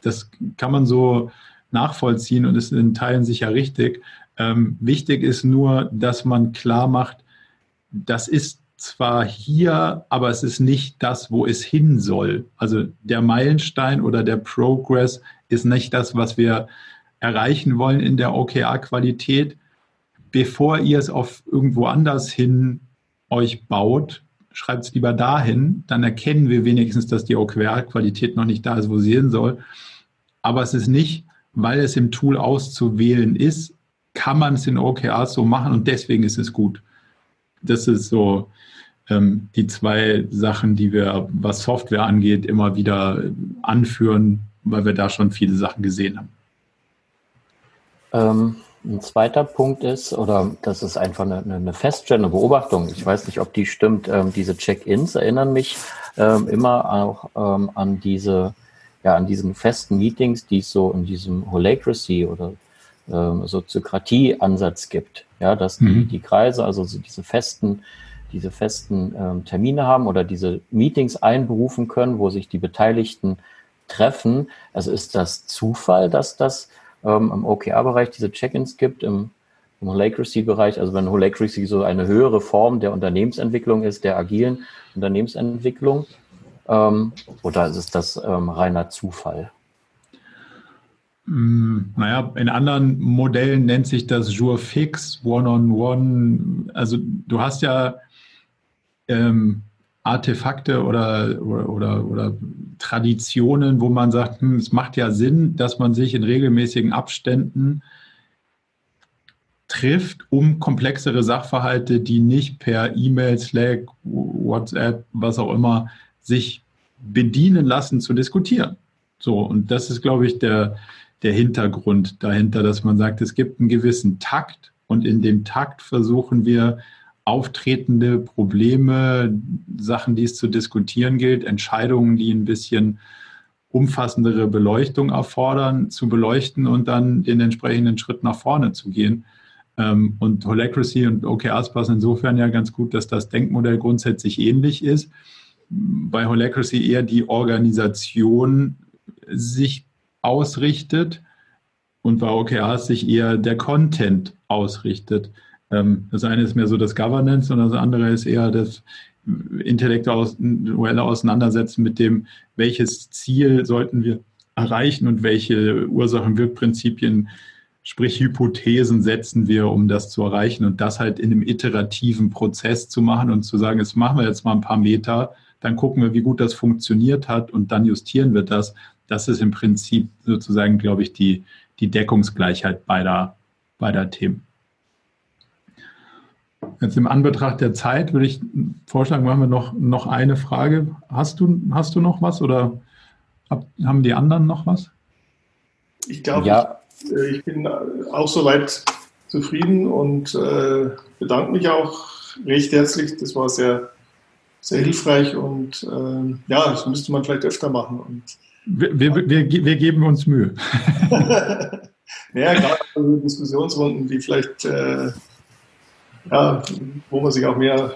Das kann man so nachvollziehen und ist in Teilen sicher richtig. Ähm, wichtig ist nur, dass man klar macht, das ist zwar hier, aber es ist nicht das, wo es hin soll. Also der Meilenstein oder der Progress ist nicht das, was wir erreichen wollen in der OKR-Qualität bevor ihr es auf irgendwo anders hin euch baut, schreibt es lieber dahin, dann erkennen wir wenigstens, dass die OKR-Qualität noch nicht da ist, wo sie hin soll. Aber es ist nicht, weil es im Tool auszuwählen ist, kann man es in OKRs so machen und deswegen ist es gut. Das ist so ähm, die zwei Sachen, die wir, was Software angeht, immer wieder anführen, weil wir da schon viele Sachen gesehen haben. Ähm, ein zweiter Punkt ist, oder das ist einfach eine, eine Feststellung, eine Beobachtung. Ich weiß nicht, ob die stimmt. Ähm, diese Check-ins erinnern mich ähm, immer auch ähm, an diese, ja, an diesen festen Meetings, die es so in diesem Holacracy oder ähm, Soziokratie-Ansatz gibt. Ja, dass die, mhm. die Kreise, also so diese festen, diese festen ähm, Termine haben oder diese Meetings einberufen können, wo sich die Beteiligten treffen. Also ist das Zufall, dass das ähm, im OKR-Bereich diese Check-ins gibt, im, im Holacracy-Bereich, also wenn Holacracy so eine höhere Form der Unternehmensentwicklung ist, der agilen Unternehmensentwicklung, ähm, oder ist das ähm, reiner Zufall? Hm, naja, in anderen Modellen nennt sich das Jour fix, One-on-One. -on -one. Also du hast ja ähm, Artefakte oder, oder, oder, oder Traditionen, wo man sagt, hm, es macht ja Sinn, dass man sich in regelmäßigen Abständen trifft, um komplexere Sachverhalte, die nicht per E-Mail, Slack, WhatsApp, was auch immer, sich bedienen lassen, zu diskutieren. So, und das ist, glaube ich, der, der Hintergrund dahinter, dass man sagt, es gibt einen gewissen Takt und in dem Takt versuchen wir, auftretende Probleme, Sachen, die es zu diskutieren gilt, Entscheidungen, die ein bisschen umfassendere Beleuchtung erfordern, zu beleuchten und dann den entsprechenden Schritt nach vorne zu gehen. Ähm, und Holacracy und OKRs passen insofern ja ganz gut, dass das Denkmodell grundsätzlich ähnlich ist. Bei Holacracy eher die Organisation sich ausrichtet und bei OKRs sich eher der Content ausrichtet. Ähm, das eine ist mehr so das Governance und das andere ist eher das intellektuelle Auseinandersetzen mit dem, welches Ziel sollten wir erreichen und welche Ursachen-Wirkprinzipien, sprich Hypothesen setzen wir, um das zu erreichen und das halt in einem iterativen Prozess zu machen und zu sagen, jetzt machen wir jetzt mal ein paar Meter, dann gucken wir, wie gut das funktioniert hat und dann justieren wir das. Das ist im Prinzip sozusagen, glaube ich, die, die Deckungsgleichheit beider, beider Themen. Jetzt im Anbetracht der Zeit würde ich vorschlagen, machen wir noch, noch eine Frage. Hast du, hast du noch was oder hab, haben die anderen noch was? Ich glaube, ja. ich, äh, ich, bin auch soweit zufrieden und äh, bedanke mich auch recht herzlich. Das war sehr, sehr hilfreich und äh, ja, das müsste man vielleicht öfter machen. Und, wir, wir, wir, wir geben uns Mühe. ja, gerade Diskussionsrunden, die vielleicht äh, ja, wo man sich auch mehr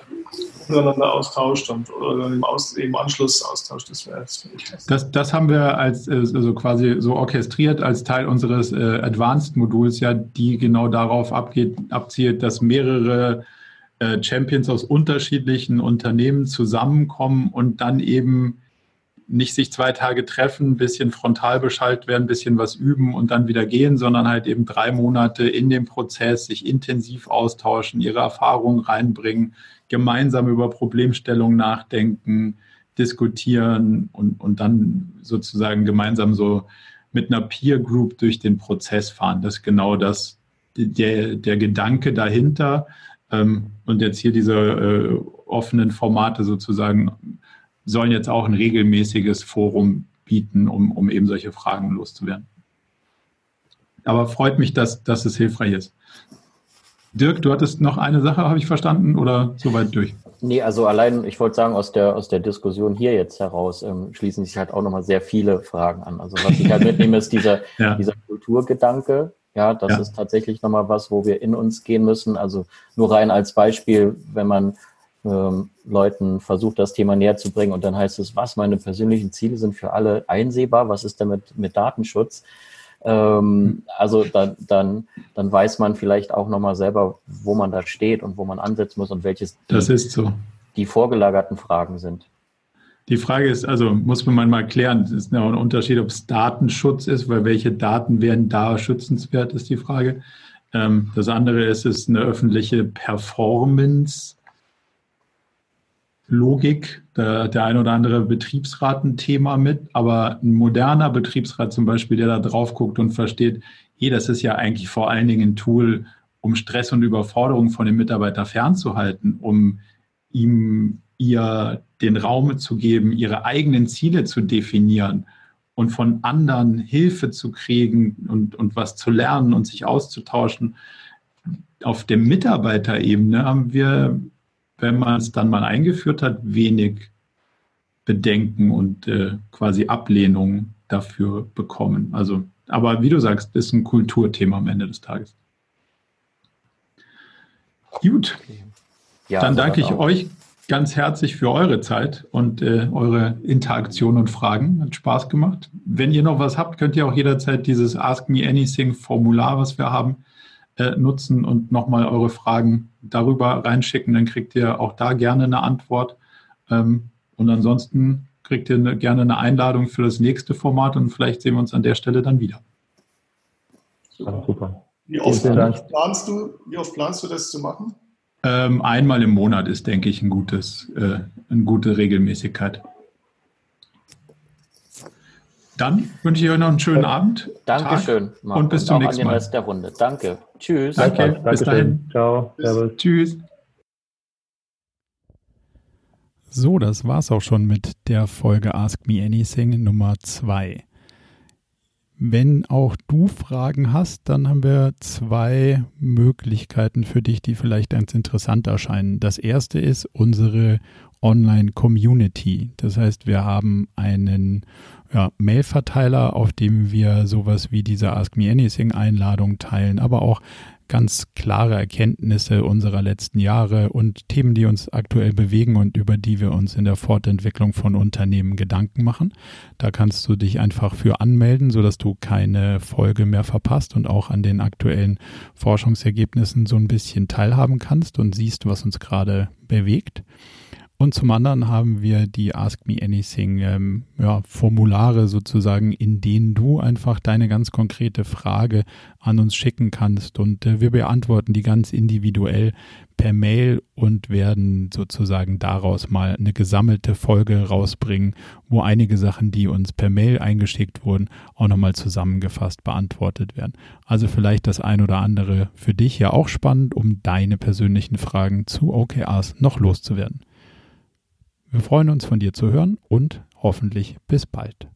untereinander austauscht und oder im, Aus, im Anschluss austauscht. Das wäre das, das haben wir als äh, also quasi so orchestriert als Teil unseres äh, Advanced-Moduls, ja, die genau darauf abgeht, abzielt, dass mehrere äh, Champions aus unterschiedlichen Unternehmen zusammenkommen und dann eben nicht sich zwei Tage treffen, ein bisschen frontal beschallt werden, ein bisschen was üben und dann wieder gehen, sondern halt eben drei Monate in dem Prozess sich intensiv austauschen, ihre Erfahrungen reinbringen, gemeinsam über Problemstellungen nachdenken, diskutieren und, und dann sozusagen gemeinsam so mit einer Peer Group durch den Prozess fahren. Das ist genau das, der, der Gedanke dahinter. Ähm, und jetzt hier diese äh, offenen Formate sozusagen sollen jetzt auch ein regelmäßiges Forum bieten, um, um eben solche Fragen loszuwerden. Aber freut mich, dass, dass es hilfreich ist. Dirk, du hattest noch eine Sache, habe ich verstanden, oder soweit durch? Nee, also allein, ich wollte sagen, aus der, aus der Diskussion hier jetzt heraus ähm, schließen sich halt auch nochmal sehr viele Fragen an. Also was ich halt mitnehme, ist dieser, ja. dieser Kulturgedanke. Ja, das ja. ist tatsächlich nochmal was, wo wir in uns gehen müssen. Also nur rein als Beispiel, wenn man ähm, Leuten versucht, das Thema näher zu bringen und dann heißt es, was meine persönlichen Ziele sind für alle einsehbar, was ist damit mit Datenschutz? Ähm, also dann, dann, dann weiß man vielleicht auch nochmal selber, wo man da steht und wo man ansetzen muss und welches das ist so. die vorgelagerten Fragen sind. Die Frage ist, also muss man mal klären, es ist ein Unterschied, ob es Datenschutz ist, weil welche Daten werden da schützenswert, ist die Frage. Ähm, das andere ist, es ist eine öffentliche Performance Logik. Der, der ein oder andere Betriebsrat ein Thema mit, aber ein moderner Betriebsrat zum Beispiel, der da drauf guckt und versteht, hey, das ist ja eigentlich vor allen Dingen ein Tool, um Stress und Überforderung von dem Mitarbeiter fernzuhalten, um ihm ihr den Raum zu geben, ihre eigenen Ziele zu definieren und von anderen Hilfe zu kriegen und, und was zu lernen und sich auszutauschen. Auf der Mitarbeiterebene haben wir wenn man es dann mal eingeführt hat, wenig Bedenken und äh, quasi Ablehnung dafür bekommen. Also, aber wie du sagst, ist ein Kulturthema am Ende des Tages. Gut. Ja, dann danke ich euch ganz herzlich für eure Zeit und äh, eure Interaktion und Fragen. Hat Spaß gemacht. Wenn ihr noch was habt, könnt ihr auch jederzeit dieses Ask Me Anything Formular, was wir haben, äh, nutzen und nochmal eure Fragen darüber reinschicken. Dann kriegt ihr auch da gerne eine Antwort. Ähm, und ansonsten kriegt ihr eine, gerne eine Einladung für das nächste Format und vielleicht sehen wir uns an der Stelle dann wieder. Super. super. Wie, oft planst du, wie oft planst du das zu machen? Ähm, einmal im Monat ist, denke ich, ein gutes, äh, eine gute Regelmäßigkeit. Dann wünsche ich euch noch einen schönen Abend. Dankeschön. Marc, und bis zum nächsten Mal. Rest der Runde. Danke. Tschüss. Danke. Danke. Bis dahin. Ciao. Servus. Tschüss. So, das war's auch schon mit der Folge Ask Me Anything Nummer 2. Wenn auch du Fragen hast, dann haben wir zwei Möglichkeiten für dich, die vielleicht ganz interessant erscheinen. Das erste ist unsere Online-Community. Das heißt, wir haben einen ja, Mail-Verteiler, auf dem wir sowas wie diese Ask Me Anything-Einladung teilen, aber auch ganz klare Erkenntnisse unserer letzten Jahre und Themen, die uns aktuell bewegen und über die wir uns in der Fortentwicklung von Unternehmen Gedanken machen. Da kannst du dich einfach für anmelden, sodass du keine Folge mehr verpasst und auch an den aktuellen Forschungsergebnissen so ein bisschen teilhaben kannst und siehst, was uns gerade bewegt. Und zum anderen haben wir die Ask Me Anything ähm, ja, Formulare sozusagen, in denen du einfach deine ganz konkrete Frage an uns schicken kannst. Und äh, wir beantworten die ganz individuell per Mail und werden sozusagen daraus mal eine gesammelte Folge rausbringen, wo einige Sachen, die uns per Mail eingeschickt wurden, auch nochmal zusammengefasst beantwortet werden. Also vielleicht das ein oder andere für dich ja auch spannend, um deine persönlichen Fragen zu OKRs noch loszuwerden. Wir freuen uns von dir zu hören und hoffentlich bis bald.